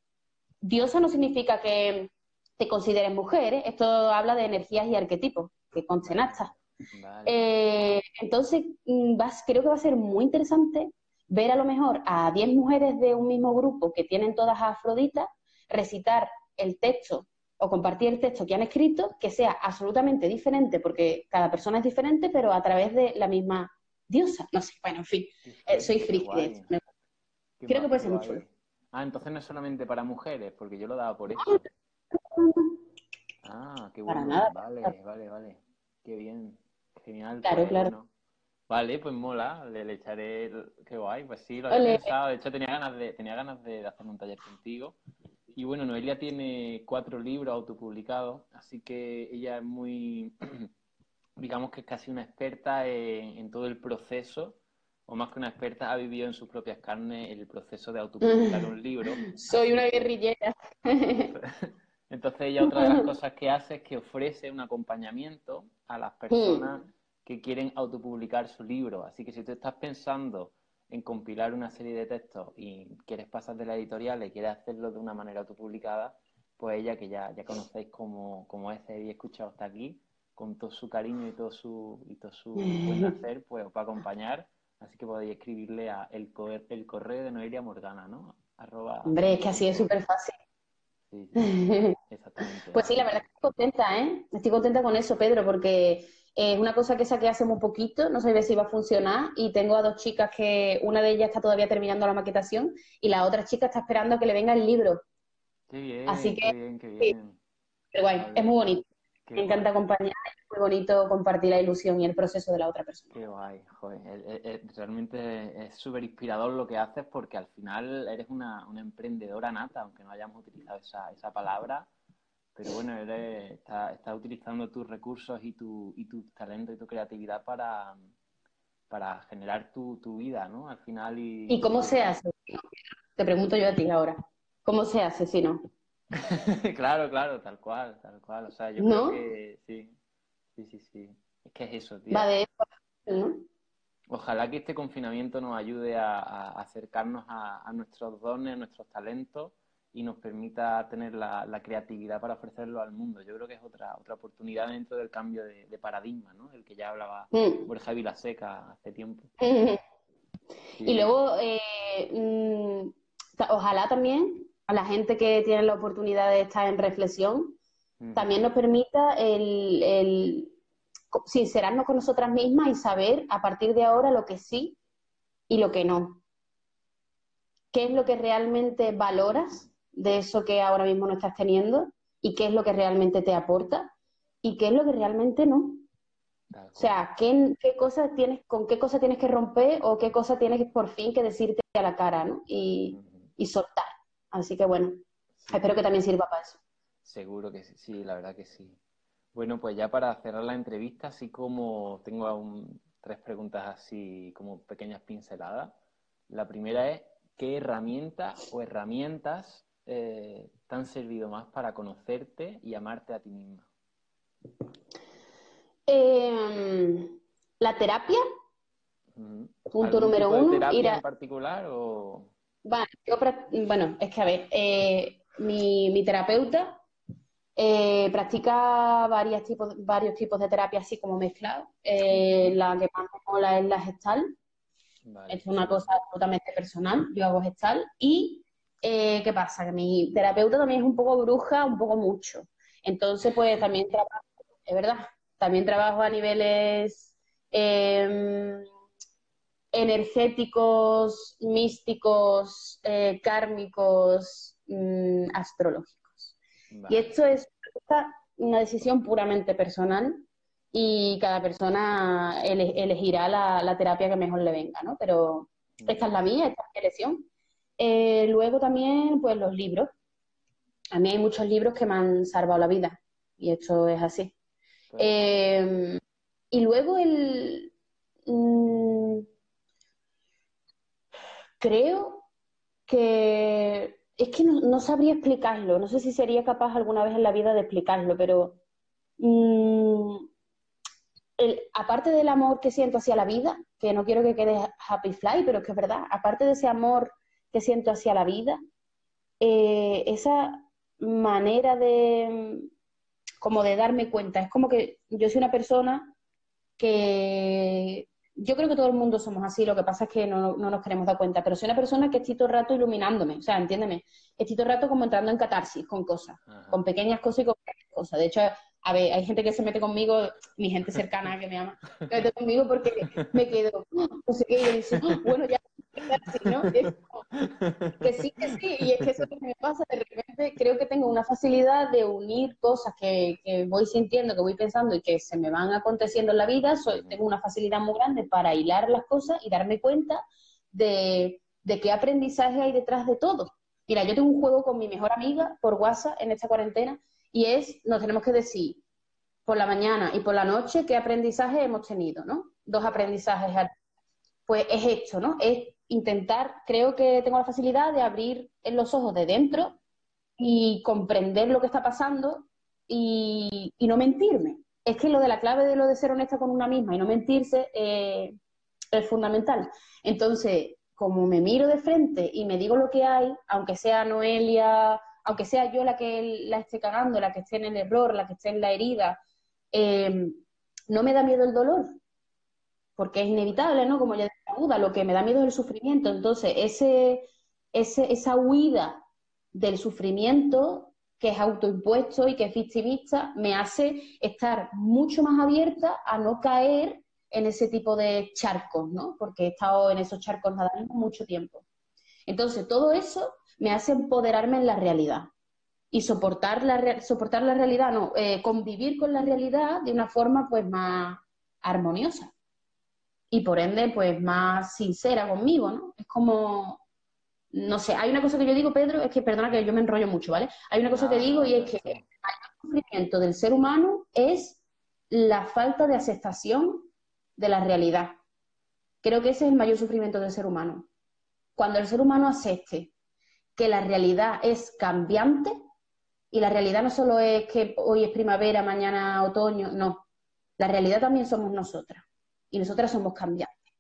Diosa no significa que te consideres mujer, ¿eh? esto habla de energías y arquetipos, que consten eh, entonces, mm, creo que va a ser muy interesante ver a lo mejor a 10 mujeres de un mismo grupo que tienen todas a Afrodita recitar el texto o compartir el texto que han escrito, que sea absolutamente diferente, porque cada persona es diferente, pero a través de la misma diosa. No sé, bueno, en fin, eh, soy friki de Creo que puede ser muy chulo. Ah, entonces no es solamente para mujeres, porque yo lo daba por eso. Ah, qué bueno. Vale, vale, vale. Qué bien. Genial. Claro, pues, claro. Vale, pues mola, le, echaré, qué guay, pues sí, lo he pensado, de hecho tenía ganas de, tenía ganas de, hacer un taller contigo. Y bueno, Noelia tiene cuatro libros autopublicados, así que ella es muy, digamos que es casi una experta en, todo el proceso, o más que una experta, ha vivido en sus propias carnes el proceso de autopublicar un libro. Soy una guerrillera. Entonces ella otra de las cosas que hace es que ofrece un acompañamiento a las personas que quieren autopublicar su libro. Así que si tú estás pensando en compilar una serie de textos y quieres pasar de la editorial y quieres hacerlo de una manera autopublicada, pues ella, que ya, ya conocéis como, como es y escuchado hasta aquí, con todo su cariño y todo su, y todo su buen hacer, pues os va a acompañar. Así que podéis escribirle a el, el correo de Noelia Morgana, ¿no? Hombre, es que así es súper fácil. Sí, exactamente. pues sí, la verdad es que estoy contenta, ¿eh? Estoy contenta con eso, Pedro, porque es una cosa que saqué hace muy poquito, no sé si va a funcionar, y tengo a dos chicas que una de ellas está todavía terminando la maquetación y la otra chica está esperando que le venga el libro. Qué bien, Así que, qué bien, qué bien. Pero guay, es muy bonito. Me encanta acompañar, muy bonito compartir la ilusión y el proceso de la otra persona. Qué guay, joder. realmente es súper inspirador lo que haces porque al final eres una, una, emprendedora nata, aunque no hayamos utilizado esa, esa palabra. Pero bueno, eres, estás está utilizando tus recursos y tu, y tu talento y tu creatividad para, para generar tu, tu vida, ¿no? Al final y... ¿Y cómo se hace? Te pregunto yo a ti ahora. ¿Cómo se hace si no? claro, claro, tal cual, tal cual. O sea, yo creo que sí, sí, sí, sí. Es que es eso, tío. Va de ¿no? Ojalá que este confinamiento nos ayude a, acercarnos a, nuestros dones, a nuestros talentos y nos permita tener la, creatividad para ofrecerlo al mundo. Yo creo que es otra otra oportunidad dentro del cambio de, paradigma, ¿no? El que ya hablaba mm. por Javi Seca hace tiempo. Y luego, eh, mm, ojalá también a la gente que tiene la oportunidad de estar en reflexión, también nos permita el, el, sincerarnos con nosotras mismas y saber a partir de ahora lo que sí y lo que no. ¿Qué es lo que realmente valoras de eso que ahora mismo no estás teniendo? ¿Y qué es lo que realmente te aporta? ¿Y qué es lo que realmente no? O sea, ¿qué, qué cosas tienes, con qué cosas tienes que romper o qué cosa tienes por fin que decirte a la cara, ¿no? Y, y soltar. Así que bueno, espero que también sirva para eso. Seguro que sí, sí, la verdad que sí. Bueno, pues ya para cerrar la entrevista, así como tengo aún tres preguntas así como pequeñas pinceladas. La primera es, ¿qué herramientas o herramientas eh, te han servido más para conocerte y amarte a ti misma? Em, la terapia, punto número uno. terapia en particular o...? Bueno, es que a ver, eh, mi, terapeuta eh, practica varios tipos, varios tipos de terapia así como mezclados. Eh, la que más me mola es la gestal. Es una cosa absolutamente personal. Yo hago gestal. Y ¿qué pasa? Que mi terapeuta también es un poco bruja, un poco mucho. Entonces, pues también trabajo, es verdad, también trabajo a niveles em, energéticos, místicos, eh, kármicos, mm, astrológicos. Y esto es una decisión puramente personal y cada persona elegirá la, terapia que mejor le venga, ¿no? Pero esta es la mía, esta es mi elección. Eh, luego también, pues los libros. a mí hay muchos libros que me han salvado la vida y esto es así. Em, y luego el... Mm, creo que es que no, sabría explicarlo, no sé si sería capaz alguna vez en la vida de explicarlo, pero mm, aparte del amor que siento hacia la vida, que no quiero que quede happy fly, pero es que es verdad, aparte de ese amor que siento hacia la vida, eh, esa manera de como de darme cuenta, es como que yo soy una persona que yo creo que todo el mundo somos así, lo que pasa es que no, nos queremos dar cuenta, pero soy una persona que estoy todo el rato iluminándome, o sea, entiéndeme, estoy todo el rato como entrando en catarsis con cosas, con pequeñas cosas y con pequeñas cosas. De hecho, a ver, hay gente que se mete conmigo, mi gente cercana que me ama, se mete conmigo porque me quedo, no sé qué, y dice, ah, bueno, ya ¿no? que sí, que sí, y es que eso es lo que me pasa, de repente creo que tengo una facilidad de unir cosas que, voy sintiendo, que voy pensando y que se me van aconteciendo en la vida, tengo una facilidad muy grande para hilar las cosas y darme cuenta de, de qué aprendizaje hay detrás de todo. Mira, yo tengo un juego con mi mejor amiga por WhatsApp en esta cuarentena y es, nos tenemos que decir por la mañana y por la noche qué aprendizaje hemos tenido, ¿no? Dos aprendizajes. Pues es esto, ¿no? Es intentar, creo que tengo la facilidad de abrir los ojos de dentro y comprender lo que está pasando y, no mentirme. Es que lo de la clave de lo de ser honesta con una misma y no mentirse eh, es fundamental. Entonces, como me miro de frente y me digo lo que hay, aunque sea Noelia, aunque sea yo la que la esté cagando, la que esté en el error, la que esté en la herida, eh, no me da miedo el dolor, porque es inevitable, ¿no? Como ya duda, lo que me da miedo es el sufrimiento. Entonces, ese, esa huida del sufrimiento que es autoimpuesto y que es victimista, me hace estar mucho más abierta a no caer en ese tipo de charcos, ¿no? Porque he estado en esos charcos nadando mucho tiempo. Entonces, todo eso me hace empoderarme en la realidad y soportar la, soportar la realidad, no, eh, convivir con la realidad de una forma pues más armoniosa y por ende, pues más sincera conmigo, ¿no? Es como, no sé, hay una cosa que yo digo, Pedro, es que, perdona que yo me enrollo mucho, ¿vale? Hay una cosa que digo y es que el sufrimiento del ser humano es la falta de aceptación de la realidad. Creo que ese es el mayor sufrimiento del ser humano. Cuando el ser humano acepte que la realidad es cambiante, y la realidad no solo es que hoy es primavera, mañana otoño, no. La realidad también somos nosotras y nosotras somos cambiantes.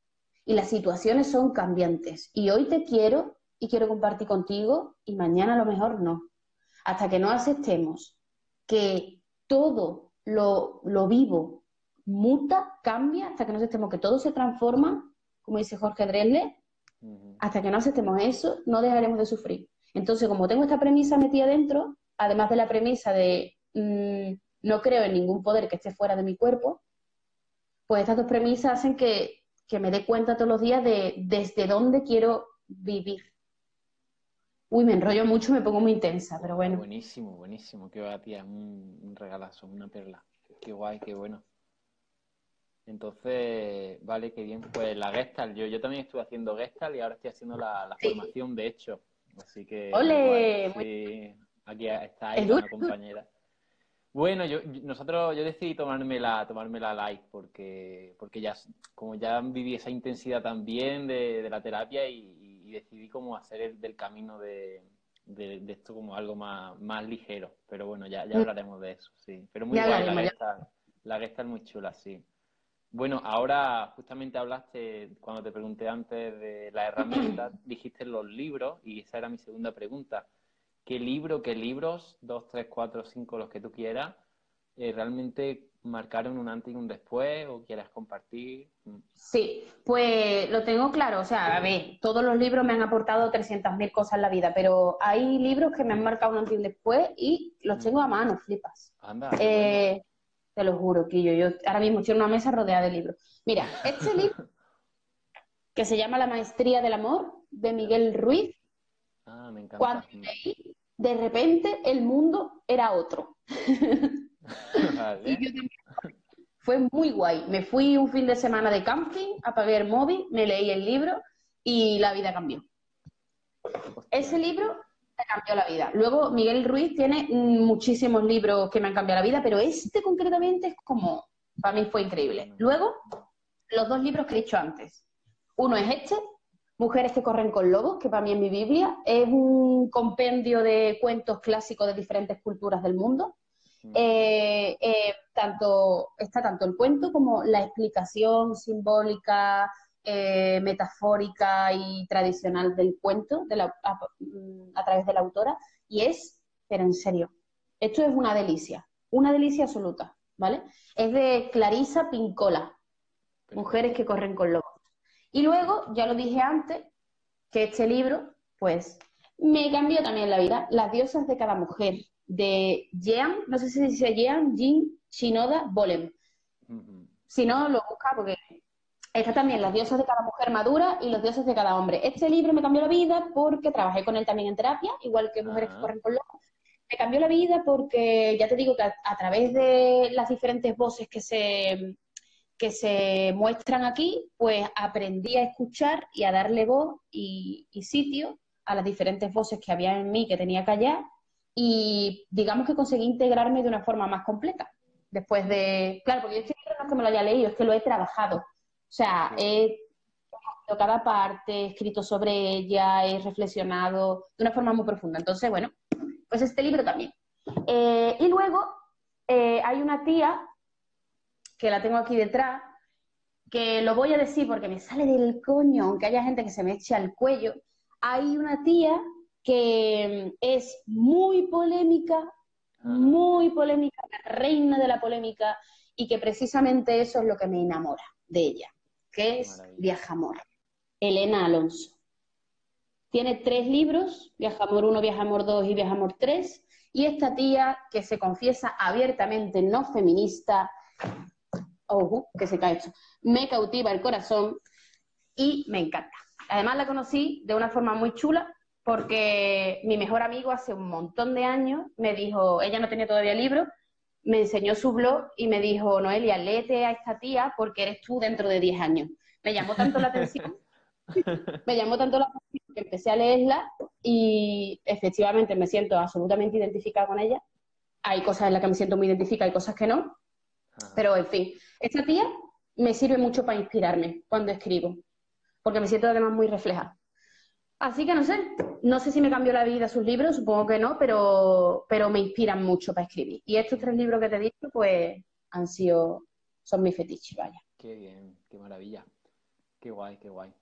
Y las situaciones son cambiantes. Y hoy te quiero y quiero compartir contigo y mañana a lo mejor no. Hasta que no aceptemos que todo lo, vivo muta, cambia, hasta que no aceptemos que todo se transforma, como dice Jorge Dresle, hasta que no aceptemos eso, no dejaremos de sufrir. Entonces, como tengo esta premisa metida dentro, además de la premisa de mm, no creo en ningún poder que esté fuera de mi cuerpo, pues estas dos premisas hacen que, me dé cuenta todos los días de desde dónde quiero vivir. Uy, me enrollo mucho, me pongo muy intensa, pero bueno. Buenísimo, buenísimo. Qué va, tía, un, un regalazo, una perla. Qué guay, qué bueno. Entonces, vale, qué bien. Pues la Gestalt, yo, yo también estuve haciendo Gestalt y ahora estoy haciendo la, formación de hecho. Así que. ¡Ole! sí, aquí está ahí una compañera. Bueno, yo, nosotros, yo decidí tomarme la, tomarme la light porque, porque ya, como ya viví esa intensidad también de, la terapia y, decidí como hacer el, del camino de, esto como algo más, más ligero. Pero bueno, ya, ya mm. hablaremos de eso, sí. Pero muy guay, la gesta, la gesta es muy chula, sí. Bueno, ahora justamente hablaste, cuando te pregunté antes de la herramienta, dijiste los libros y esa era mi segunda pregunta qué libro, qué libros, dos, tres, cuatro, cinco, los que tú quieras, eh, realmente marcaron un antes y un después o quieras compartir? Mm. Sí, pues lo tengo claro. O sea, a ver, todos los libros me han aportado 300.000 cosas en la vida, pero hay libros que me han marcado un antes y un después y los tengo a mano, flipas. Anda. Eh, te lo juro, que yo ahora mismo estoy en una mesa rodeada de libros. Mira, este libro que se llama La Maestría del Amor, de Miguel Ruiz. Ah, me encanta. Cuando leí, de repente el mundo era otro. Fue muy guay. Me fui un fin de semana de camping, apagué el móvil, me leí el libro y la vida cambió. Ese libro me cambió la vida. Luego, Miguel Ruiz tiene muchísimos libros que me han cambiado la vida, pero este concretamente es como, para mí fue increíble. Luego, los dos libros que he dicho antes. Uno es este, Mujeres que corren con lobos, que para mí es mi Biblia. Es un compendio de cuentos clásicos de diferentes culturas del mundo. Mm. Eh, eh, tanto, está tanto el cuento como la explicación simbólica, eh, metafórica y tradicional del cuento a, través de la autora. Y es, pero en serio, esto es una delicia, una delicia absoluta, ¿vale? Es de Clarisa Pincola, Mujeres que corren con lobos. Y luego, ya lo dije antes, que este libro, pues, me cambió también la vida. Las diosas de cada mujer, de Jean, no sé si se dice Jean, Jin, Shinoda, Bolem. Si no, lo busca porque está también Las diosas de cada mujer madura y Los dioses de cada hombre. Este libro me cambió la vida porque trabajé con él también en terapia, igual que Mujeres que corren con lobos. Me cambió la vida porque ya te digo que a través de las diferentes voces que se que se muestran aquí, pues aprendí a escuchar y a darle voz y, sitio a las diferentes voces que había en mí que tenía que hallar y digamos que conseguí integrarme de una forma más completa. Después de, claro, porque yo este libro no es que me lo haya leído, es que lo he trabajado. O sea, he he cada parte, he escrito sobre ella, he reflexionado de una forma muy profunda. Entonces, bueno, pues este libro también. Eh, y luego eh, hay una tía que la tengo aquí detrás, que lo voy a decir porque me sale del coño, aunque haya gente que se me eche al cuello. Hay una tía que es muy polémica, ah. muy polémica, reina de la polémica, y que precisamente eso es lo que me enamora de ella, que es Viajamor, Elena Alonso. Tiene tres libros, Viajamor 1, Viajamor 2 y Viajamor 3, y esta tía que se confiesa abiertamente no feminista, ojo, que se cae me cautiva el corazón y me encanta. Además la conocí de una forma muy chula porque mi mejor amigo hace un montón de años me dijo, ella no tenía todavía libro, me enseñó su blog y me dijo, Noelia, léete a esta tía porque eres tú dentro de 10 años. Me llamó tanto la atención, me llamó tanto la atención que empecé a leerla y efectivamente me siento absolutamente identificada con ella. Hay cosas en las que me siento muy identificada y cosas que no, pero en fin, esta tía me sirve mucho para inspirarme cuando escribo, porque me siento además muy reflejada. Así que no sé, no sé si me cambió la vida sus libros, supongo que no, pero, pero me inspiran mucho para escribir. Y estos tres libros que te he dicho, pues han sido, son mi fetiche, vaya. Qué bien, qué maravilla. Qué guay, qué guay.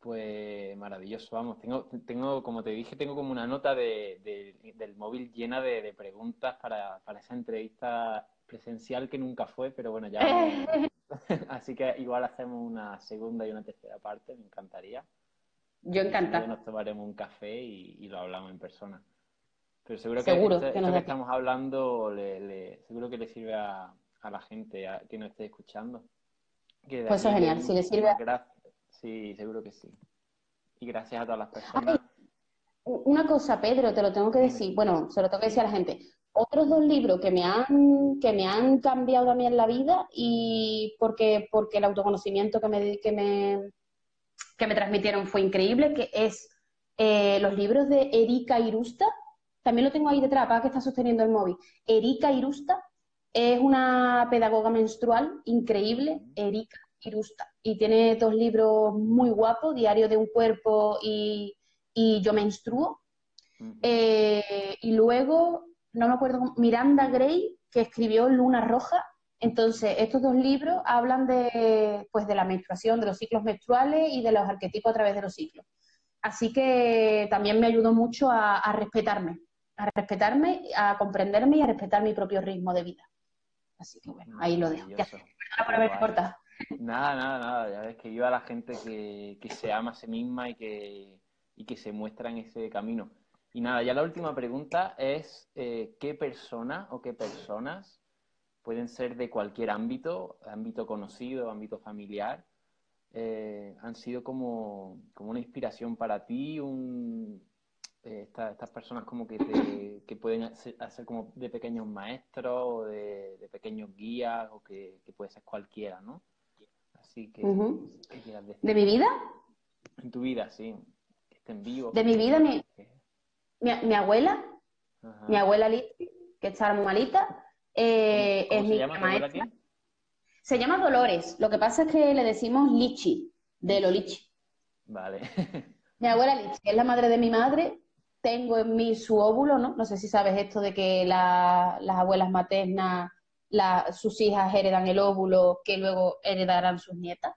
Pues maravilloso, vamos. Tengo, tengo como te dije, tengo como una nota de, del móvil llena de, preguntas para, para esa entrevista presencial que nunca fue, pero bueno, ya. Así que igual hacemos una segunda y una tercera parte, me encantaría. Yo encantada. Nos tomaremos un café y, lo hablamos en persona. Pero seguro que, seguro que, estamos hablando, le, seguro que le sirve a, la gente que nos esté escuchando. pues eso es genial, si le sirve. Sí, seguro que sí. Y gracias a todas las personas. una cosa, Pedro, te lo tengo que decir. Bueno, se lo tengo que decir a la gente otros dos libros que me han, que me han cambiado también la vida y porque, porque el autoconocimiento que me, que me, que me transmitieron fue increíble, que es eh, los libros de Erika Irusta. También lo tengo ahí detrás, para que está sosteniendo el móvil. Erika Irusta es una pedagoga menstrual increíble, Erika Irusta. Y tiene dos libros muy guapos, Diario de un cuerpo y, Yo menstruo. Eh, y luego no me acuerdo, Miranda Gray, que escribió Luna Roja. Entonces, estos dos libros hablan de, pues, de la menstruación, de los ciclos menstruales y de los arquetipos a través de los ciclos. Así que también me ayudó mucho a, respetarme, a respetarme, a comprenderme y a respetar mi propio ritmo de vida. Así que bueno, ahí lo dejo. Ya, por haberme cortado. Nada, nada, nada. Ya ves que yo a la gente que, que se ama a sí misma y que, y que se muestra en ese camino. Y nada, ya la última pregunta es, eh, ¿qué persona o qué personas pueden ser de cualquier ámbito, ámbito conocido, ámbito familiar, eh, han sido como, una inspiración para ti, un, eh, estas personas como que, te, pueden hacer, como de pequeños maestros o de, pequeños guías o que, puede ser cualquiera, ¿no? Así que... ¿De mi vida? En tu vida, sí. Que estén vivos. De mi vida, mi, Mi, abuela, mi abuela Liz, que está muy malita, eh, es mi maestra. Se llama Dolores. Lo que pasa es que le decimos Lichi, de lo Lichi. Vale. mi abuela Lichi, que es la madre de mi madre, tengo en mí su óvulo, ¿no? No sé si sabes esto de que las abuelas maternas, sus hijas heredan el óvulo que luego heredarán sus nietas.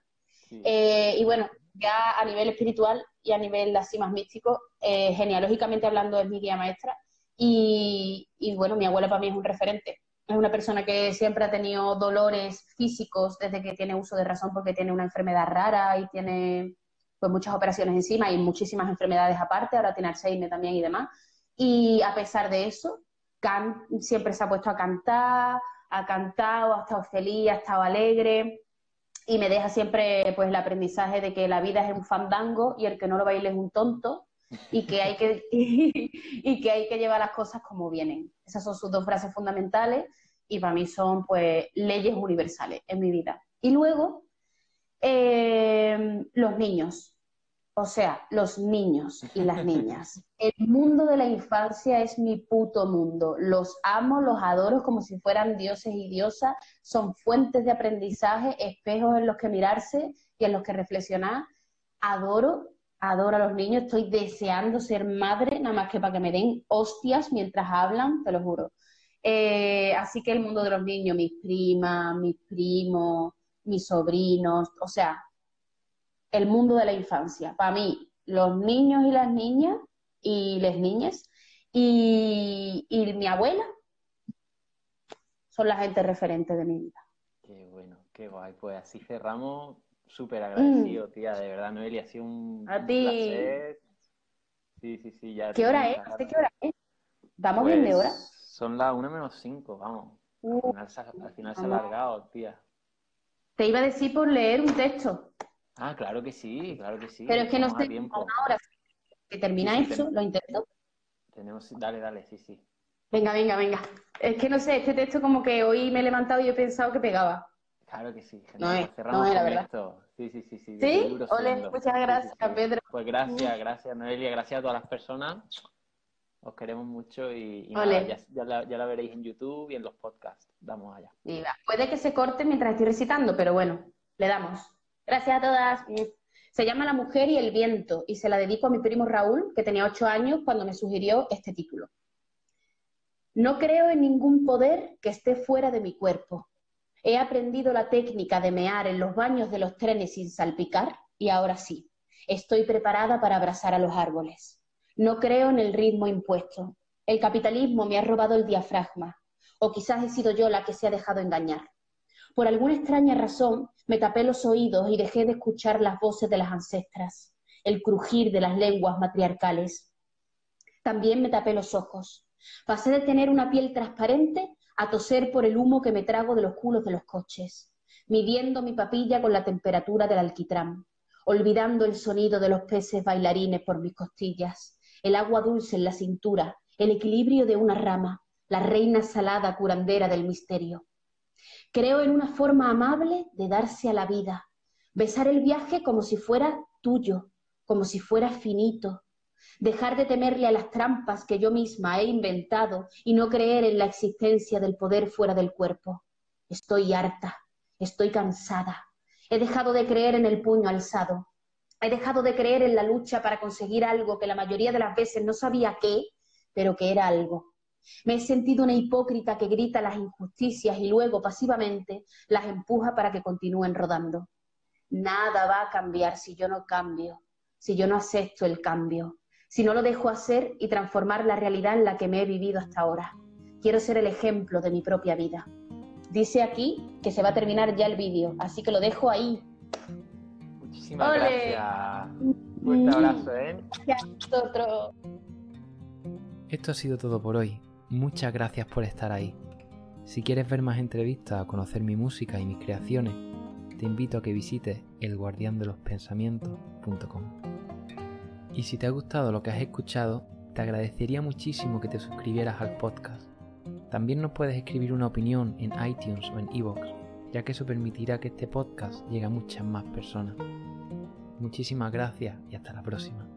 Eh, y bueno, ya a nivel espiritual y a nivel así más místico, eh, genealógicamente hablando es mi guía maestra. Y, y bueno, mi abuela para mí es un referente. Es una persona que siempre ha tenido dolores físicos desde que tiene uso de razón porque tiene una enfermedad rara y tiene pues muchas operaciones encima y muchísimas enfermedades aparte, ahora tiene Alzheimer también y demás. Y a pesar de eso, siempre se ha puesto a cantar, ha cantado, ha estado feliz, ha estado alegre y me deja siempre pues el aprendizaje de que la vida es un fandango y el que no lo baile es un tonto y que hay que y, que hay que llevar las cosas como vienen. Esas son sus dos frases fundamentales y para mí son pues leyes universales en mi vida. Y luego eh, los niños. O sea, los niños y las niñas. El mundo de la infancia es mi puto mundo. Los amo, los adoro como si fueran dioses y diosas. Son fuentes de aprendizaje, espejos en los que mirarse y en los que reflexionar. Adoro, adoro a los niños. Estoy deseando ser madre, nada más que para que me den hostias mientras hablan, te lo juro. Eh, así que el mundo de los niños, mis primas, mis primos, mis sobrinos, o sea, el mundo de la infancia. Para mí, los niños y las niñas y las niñas y, mi abuela son la gente referente de mi vida. Qué bueno, qué guay. Pues así cerramos. Súper agradecido, mm. tía, de verdad, Noelia. Ha sido un, A ti. placer. Sí, sí, sí. Ya ¿Qué hora es? qué hora es? ¿Vamos bien de pues hora? Son las una menos cinco, vamos. Uh, al final, se ha alargado, tía. Te iba a decir por leer un texto. Ah, claro que sí, claro que sí. Pero es que no sé, ahora que termina eso, lo intento. Tenemos, dale, dale, sí, sí. Venga, venga, venga. Es que no sé, este texto como que hoy me he levantado y he pensado que pegaba. Claro que sí. No es, no es la verdad. Sí, sí, sí. Sí, ¿Sí? Ole, muchas gracias, Pedro. Pues gracias, gracias, Noelia, gracias a todas las personas. Os queremos mucho y, nada, ya, ya, la, ya, la, veréis en YouTube y en los podcasts. Damos allá. puede que se corte mientras estoy recitando, pero bueno, le damos. Gracias a todas. Se llama La mujer y el viento y se la dedico a mi primo Raúl, que tenía ocho años cuando me sugirió este título. No creo en ningún poder que esté fuera de mi cuerpo. He aprendido la técnica de mear en los baños de los trenes sin salpicar y ahora sí, estoy preparada para abrazar a los árboles. No creo en el ritmo impuesto. El capitalismo me ha robado el diafragma, o quizás he sido yo la que se ha dejado engañar. Por alguna extraña razón, me tapé los oídos y dejé de escuchar las voces de las ancestras, el crujir de las lenguas matriarcales. También me tapé los ojos. Pasé de tener una piel transparente a toser por el humo que me trago de los culos de los coches, midiendo mi papilla con la temperatura del alquitrán, olvidando el sonido de los peces bailarines por mis costillas, el agua dulce en la cintura, el equilibrio de una rama, la reina salada curandera del misterio. Creo en una forma amable de darse a la vida, besar el viaje como si fuera tuyo, como si fuera finito, dejar de temerle a las trampas que yo misma he inventado y no creer en la existencia del poder fuera del cuerpo. Estoy harta, estoy cansada, he dejado de creer en el puño alzado, he dejado de creer en la lucha para conseguir algo que la mayoría de las veces no sabía qué, pero que era algo. Me he sentido una hipócrita que grita las injusticias y luego pasivamente las empuja para que continúen rodando. Nada va a cambiar si yo no cambio, si yo no acepto el cambio, si no lo dejo hacer y transformar la realidad en la que me he vivido hasta ahora. Quiero ser el ejemplo de mi propia vida. Dice aquí que se va a terminar ya el vídeo, así que lo dejo ahí. Muchísimas gracias. Un abrazo, ¿eh? Esto ha sido todo por hoy. Muchas gracias por estar ahí. Si quieres ver más entrevistas conocer mi música y mis creaciones, te invito a que visites elguardiandelospensamientos.com. Y si te ha gustado lo que has escuchado, te agradecería muchísimo que te suscribieras al podcast. También nos puedes escribir una opinión en iTunes o en iVoox, ya que eso permitirá que este podcast llegue a muchas más personas. Muchísimas gracias y hasta la próxima.